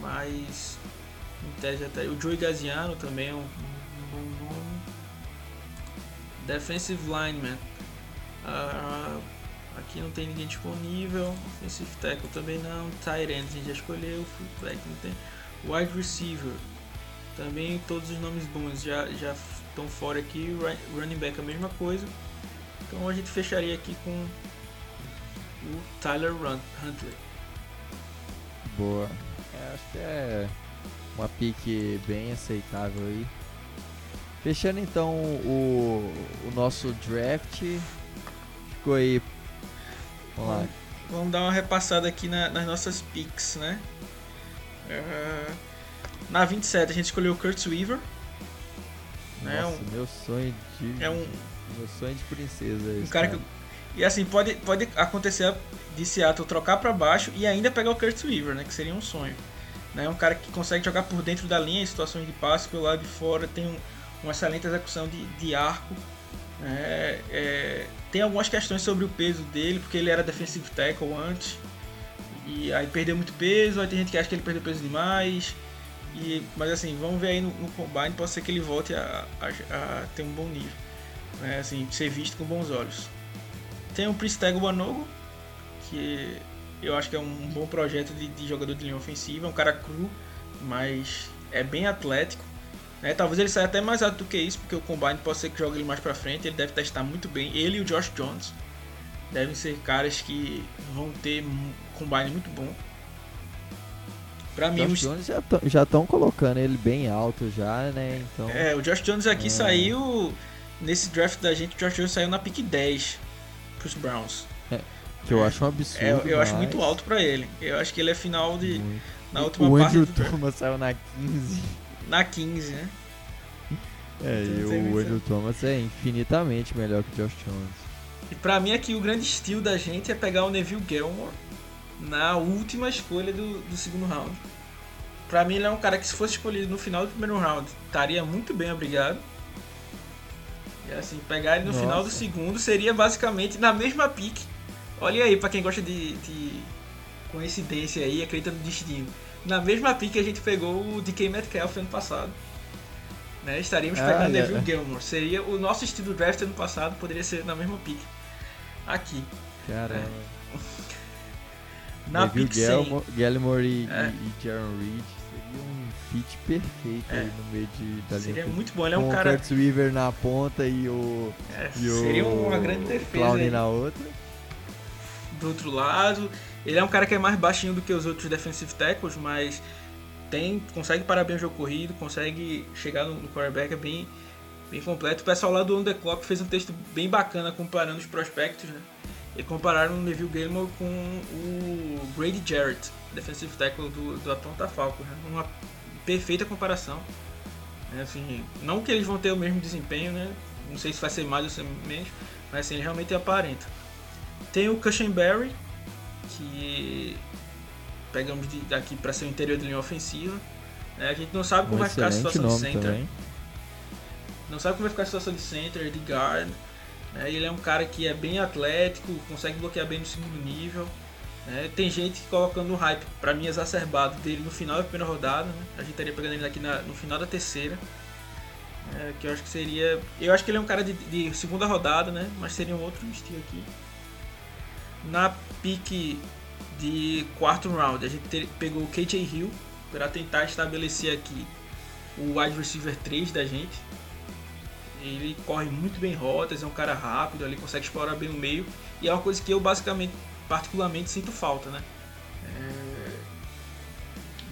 Speaker 3: mas em tese até o Joey Gaziano também é um, um bom nome. Defensive lineman, ah, aqui não tem ninguém disponível. Offensive tackle também não. Tight end a gente já escolheu. Fullback não tem. Wide receiver também todos os nomes bons já já estão fora aqui. Ru- Running back a mesma coisa. Então a gente fecharia aqui com o Tyler Huntley.
Speaker 2: Boa. É, acho que é uma pique bem aceitável aí. Fechando então o, o nosso draft. Ficou aí. Vamos lá.
Speaker 3: Vamos dar uma repassada aqui na- nas nossas picks, né? Ah, na 27 a gente escolheu o Kurt Weaver. É
Speaker 2: Nossa, meu sonho de.
Speaker 3: É um,
Speaker 2: Meu sonho de princesa.
Speaker 3: um
Speaker 2: esse
Speaker 3: cara que. E assim, pode, pode acontecer de Seattle trocar para baixo e ainda pegar o Kurt Weaver, né? Que seria um sonho. Né? Um cara que consegue jogar por dentro da linha em situações de passe, pelo lado de fora, tem um, uma excelente execução de, de arco. né? É, tem algumas questões sobre o peso dele, porque ele era defensive tackle antes. E aí perdeu muito peso, aí tem gente que acha que ele perdeu peso demais. E, mas assim, vamos ver aí no, no combine, pode ser que ele volte a, a- a ter um bom nível. Né? Assim, ser visto com bons olhos. Tem o Pristego Banogo, que eu acho que é um bom projeto de, de jogador de linha ofensiva, é um cara cru, mas é bem atlético. Né? Talvez ele saia até mais alto do que isso, porque o Combine pode ser que jogue ele mais pra frente, ele deve testar muito bem. Ele e o Josh Jones devem ser caras que vão ter um Combine muito bom. Pra mim,
Speaker 2: Josh Jones já tão- já estão colocando ele bem alto já, né? Então.
Speaker 3: É, o Josh Jones aqui
Speaker 2: É.
Speaker 3: saiu. Nesse draft da gente, o Josh Jones saiu na pick 10 pros Browns.
Speaker 2: Que eu acho um absurdo.
Speaker 3: É, eu
Speaker 2: mas...
Speaker 3: acho muito alto pra ele. Eu acho que ele é final de.
Speaker 2: Muito.
Speaker 3: Na última
Speaker 2: o
Speaker 3: parte
Speaker 2: Andrew
Speaker 3: do.
Speaker 2: Thomas saiu na 15.
Speaker 3: Na 15, né?
Speaker 2: É,
Speaker 3: Então,
Speaker 2: e o Andrew Thomas é infinitamente melhor que o Josh Jones.
Speaker 3: E pra mim aqui o grande estilo da gente é pegar o Neville Gilmore na última escolha do, do segundo round. Pra mim ele é um cara que se fosse escolhido no final do primeiro round estaria muito bem obrigado. E assim, pegar ele no
Speaker 2: Nossa.
Speaker 3: final do segundo seria basicamente na mesma pique. Olha aí pra quem gosta de, de coincidência aí, acredita no destino. Na mesma pique que a gente pegou o DK Metcalf ano passado. Né? Estaríamos
Speaker 2: Ah,
Speaker 3: pegando
Speaker 2: é.
Speaker 3: Neville Gilmore. Seria o nosso estilo draft ano passado, poderia ser na mesma pique. Aqui.
Speaker 2: Caramba.
Speaker 3: Na
Speaker 2: Neville
Speaker 3: pick 100.
Speaker 2: Gallimore, Gallimore e,
Speaker 3: É.
Speaker 2: e, Jaron Reed seria um fit perfeito
Speaker 3: É.
Speaker 2: aí no meio de, da
Speaker 3: Seria
Speaker 2: linha.
Speaker 3: muito bom. Ele é
Speaker 2: com
Speaker 3: um
Speaker 2: o
Speaker 3: cara.
Speaker 2: Curtis Weaver na ponta e o,
Speaker 3: é,
Speaker 2: e o
Speaker 3: seria uma grande defesa
Speaker 2: Clowney
Speaker 3: aí.
Speaker 2: na outra.
Speaker 3: do outro lado. Ele é um cara que é mais baixinho do que os outros defensive tackles, mas tem, consegue parar bem o jogo corrido, consegue chegar no, no quarterback é bem, bem completo. O pessoal lá do On The Clock fez um texto bem bacana comparando os prospectos, né? E compararam o Neville Gilmore com o Grady Jarrett, defensive tackle do, do Atlanta Falcons. Né? Uma perfeita comparação. né? Assim, não que eles vão ter o mesmo desempenho, né? Não sei se vai ser mais ou menos, mas assim, ele realmente aparenta. Tem o Cushenberry, que pegamos de- daqui para ser o interior de linha ofensiva. né? A gente não sabe como
Speaker 2: Um
Speaker 3: vai ficar a situação de center.
Speaker 2: também.
Speaker 3: Não sabe como vai ficar a situação de center, de guard. né? Ele é um cara que é bem atlético, consegue bloquear bem no segundo nível. né? Tem gente colocando um hype, para mim, exacerbado dele no final da primeira rodada. né? A gente estaria pegando ele aqui na- no final da terceira. É, que eu acho que seria. Eu acho que ele é um cara de, de segunda rodada, né? Mas seria um outro estilo aqui. Na pique de quarto round, a gente pegou o KJ Hill para tentar estabelecer aqui o wide receiver 3 da gente. Ele corre muito bem rotas, é um cara rápido, ele consegue explorar bem o meio e é uma coisa que eu basicamente, particularmente sinto falta, né? É,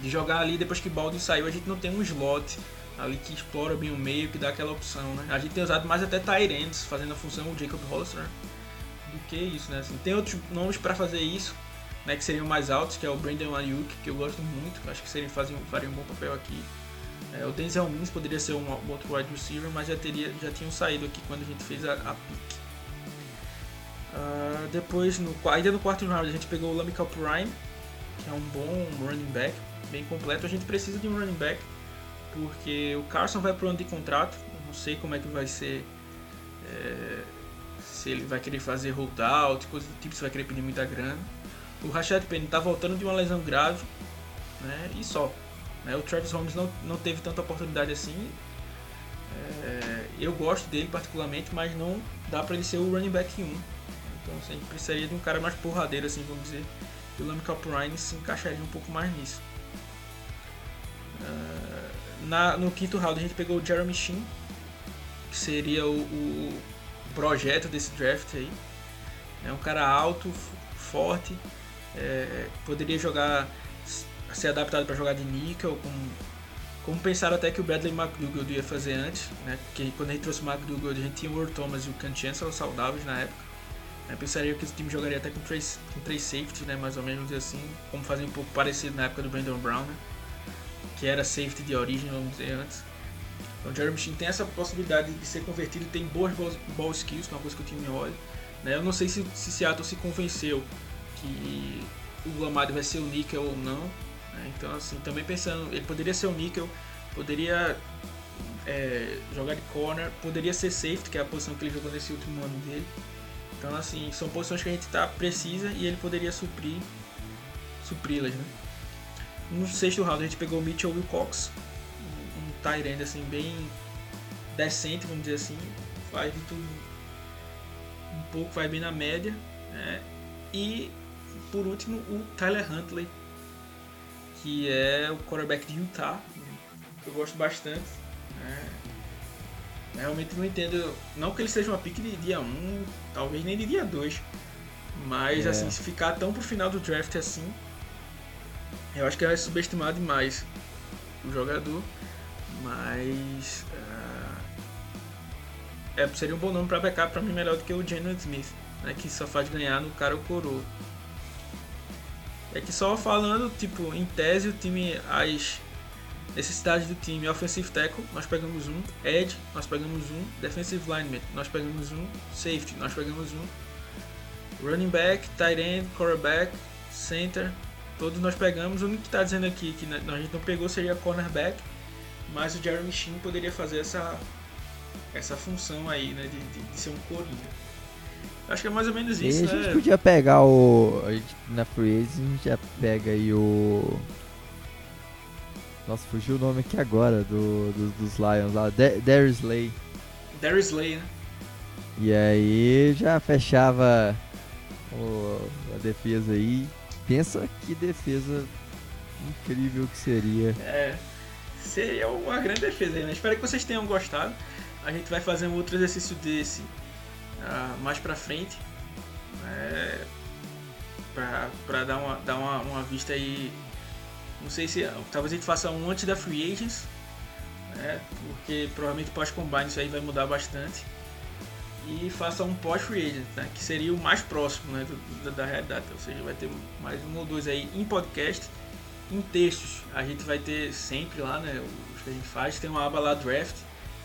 Speaker 3: De jogar ali depois que Baldwin saiu, a gente não tem um slot ali que explora bem o meio, que dá aquela opção, né? A gente tem usado mais até ends, fazendo a função o Jacob Hollister do que isso, né? Assim, tem outros nomes para fazer isso, né? Que seriam mais altos, que é o Brandon Ayuk, que eu gosto muito, acho que seria fazer, faria um bom papel aqui. É, o Denzel Mims poderia ser um, um outro wide receiver, mas já, teria, já tinham saído aqui quando a gente fez a, a pick. Ah, depois, no, ainda no quarto round, a gente pegou o Lamical Prime, que é um bom running back, bem completo. A gente precisa de um running back, porque o Carson vai para o ano de contrato. Não sei como é que vai ser. é, se ele vai querer fazer holdout, coisa do tipo, se vai querer pedir muita grana. O Rashad Penny está voltando de uma lesão grave, né? E só. né? O Travis Holmes não, não teve tanta oportunidade assim. É, eu gosto dele particularmente, mas não dá para ele ser o running back 1. Então assim, a gente precisaria de um cara mais porradeiro, assim, vamos dizer. E o Lamical Prime se encaixaria um pouco mais nisso. Ah, na, no quinto round a gente pegou o Jeremy Sheen, que seria o, o projeto desse draft aí. É um cara alto, forte, é, poderia jogar, ser adaptado para jogar de níquel, como, como pensaram até que o Bradley McDougall ia fazer antes, né? Porque quando a gente trouxe o McDougall, a gente tinha o Earl Thomas e o Ken Chancellor saudáveis na época. Pensaria que o time jogaria até com três, com três safeties, né? Mais ou menos assim, como fazia um pouco parecido na época do Brandon Brown, né? Que era safety de origem, vamos dizer antes. Então Jeremy Chin tem essa possibilidade de ser convertido, tem boas ball, skills, que é uma coisa que o time olha. Né? Eu não sei se, se Seattle se convenceu que o Lamade vai ser o níquel ou não. né? Então, assim, também pensando, ele poderia ser o níquel, poderia é, jogar de corner, poderia ser safety, que é a posição que ele jogou nesse último ano dele. Então, assim, são posições que a gente tá, precisa e ele poderia suprir, supri-las, né? No sexto round a gente pegou o Mitchell Wilcox, um, um tight end, assim, bem decente, vamos dizer assim, faz de tudo um pouco, vai bem na média, né? E, por último, o Tyler Huntley, que é o quarterback de Utah, que eu gosto bastante, né? Realmente não entendo, não que ele seja uma pick de dia 1, talvez nem de dia 2, mas
Speaker 2: É.
Speaker 3: assim, se ficar tão pro final do draft assim, eu acho que vai subestimar demais o jogador, mas ah, é, seria um bom nome para backup para mim melhor do que o Jalen Smith. né, que só faz ganhar no cara o coroa. É que só falando, tipo, em tese o time, as necessidades do time, offensive tackle, nós pegamos um, edge, nós pegamos um, defensive lineman, nós pegamos um, safety, nós pegamos um, running back, tight end, quarterback, center, todos nós pegamos. O único que está dizendo aqui que a gente não pegou seria cornerback, mas o Jeremy Sheen poderia fazer essa, essa função aí, né, de, de, de ser um coringa. Acho que é mais ou menos isso,
Speaker 2: e
Speaker 3: né?
Speaker 2: a gente podia pegar o. A gente, na Free Agent a gente já pega aí o. Nossa, fugiu o nome aqui agora do, do dos Lions lá. Darius Slay.
Speaker 3: Darius Slay, né?
Speaker 2: E aí já fechava o, a defesa aí. Pensa que defesa incrível que seria.
Speaker 3: É, seria uma grande defesa aí, né? Espero que vocês tenham gostado. A gente vai fazer um outro exercício desse uh, mais pra frente. É, pra, pra dar, uma, dar uma, uma vista aí. Não sei se. Talvez a gente faça um antes da Free Agents. Né? Porque provavelmente pós-combine isso aí vai mudar bastante. E faça um pós-free agent, né? que seria o mais próximo né? do, da realidade. Ou seja, vai ter mais um ou dois aí em podcast. Em textos, a gente vai ter sempre lá, né? Os que a gente faz. Tem uma aba lá, draft.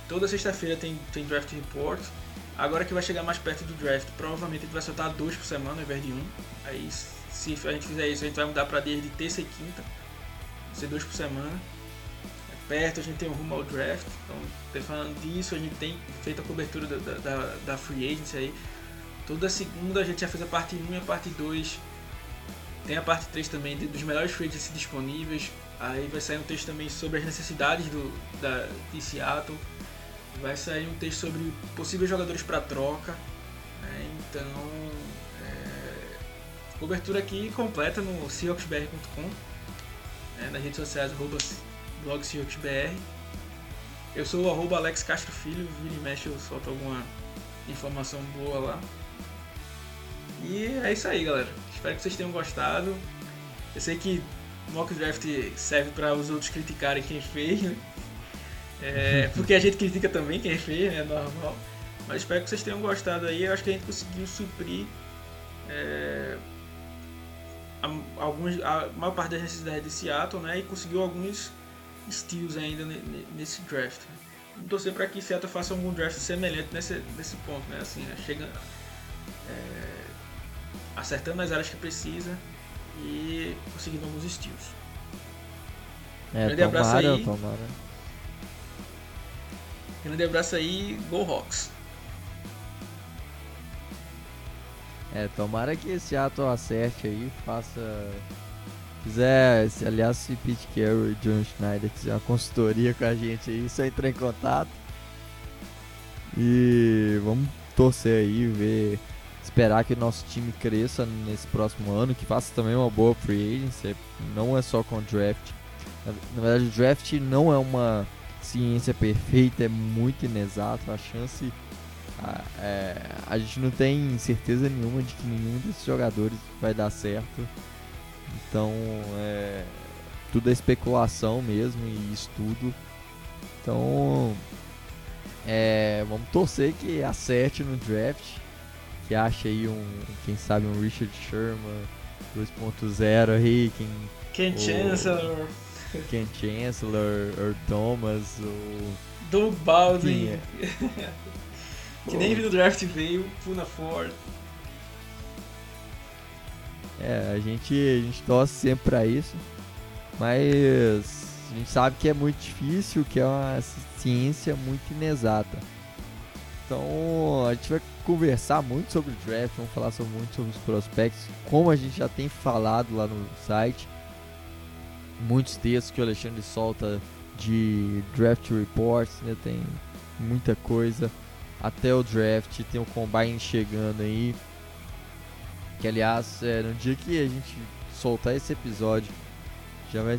Speaker 3: Toda sexta-feira tem, tem draft report. Agora que vai chegar mais perto do draft, provavelmente a gente vai soltar dois por semana ao invés de um. Aí se a gente fizer isso, a gente vai mudar para dias de terça e quinta. Vai ser dois por semana. É perto, a gente tem um rumo ao draft. Então, falando disso, a gente tem feito a cobertura da, da, da Free Agency aí. Toda segunda a gente já fez a parte 1 e a parte 2. Tem a parte 3 também dos melhores free disponíveis. Aí vai sair um texto também sobre as necessidades do, da, de Seattle vai sair um texto sobre possíveis jogadores para troca. Né? Então, é, cobertura aqui completa no seahawksbr.com, né? nas redes sociais, arroba blog seahawksbr. Eu sou o arroba Alex Castro Filho, vira e mexe eu solto alguma informação boa lá. E é isso aí, galera. Espero que vocês tenham gostado. Eu sei que mock draft serve para os outros criticarem quem fez, né? É, porque a gente critica também quem fez, é normal. Mas espero que vocês tenham gostado aí. Eu acho que a gente conseguiu suprir é, a, alguns, a maior parte das necessidades de Seattle, né? E conseguiu alguns steals ainda nesse draft. Vamos torcer para que Seattle faça algum draft semelhante nesse, nesse ponto, né? Assim, né? chega é, acertando as áreas que precisa e conseguindo alguns steals.
Speaker 2: É, Grande tomara, abraço aí. Tomara.
Speaker 3: Grande abraço aí, Go Rocks.
Speaker 2: É, tomara que esse ato acerte aí, faça. Quiser, se, aliás, se Pete Carroll e John Schneider quiser uma consultoria com a gente aí, só entrar em contato. E vamos torcer aí, ver, esperar que o nosso time cresça nesse próximo ano, que faça também uma boa free agency, não é só com draft. Na, verdade, o draft não é uma ciência perfeita é muito inexato. A chance. A, é, a gente não tem certeza nenhuma de que nenhum desses jogadores vai dar certo. Então, é, tudo é especulação mesmo e estudo. Então, é, vamos torcer que acerte no draft. Que ache aí um, quem sabe, um Richard Sherman 2.0 aí. Quem,
Speaker 3: Ken Chancellor.
Speaker 2: Ken Chancellor, or Thomas, ou.
Speaker 3: Doug Baldwin. É? que nem no draft veio, Puna Ford.
Speaker 2: É, a gente, a gente torce sempre pra isso, mas a gente sabe que é muito difícil, que é uma ciência muito inexata. Então a gente vai conversar muito sobre o draft, vamos falar sobre, muito sobre os prospectos, como a gente já tem falado lá no site muitos textos que o Alexandre solta de draft reports, né? Tem muita coisa até o draft, tem o combine chegando aí. Que aliás, é, no dia que a gente soltar esse episódio, já vai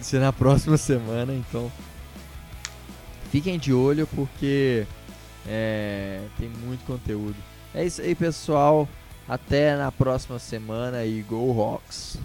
Speaker 2: ser na próxima semana, então fiquem de olho porque é, tem muito conteúdo. É isso aí, pessoal. Até na próxima semana e Go Rocks!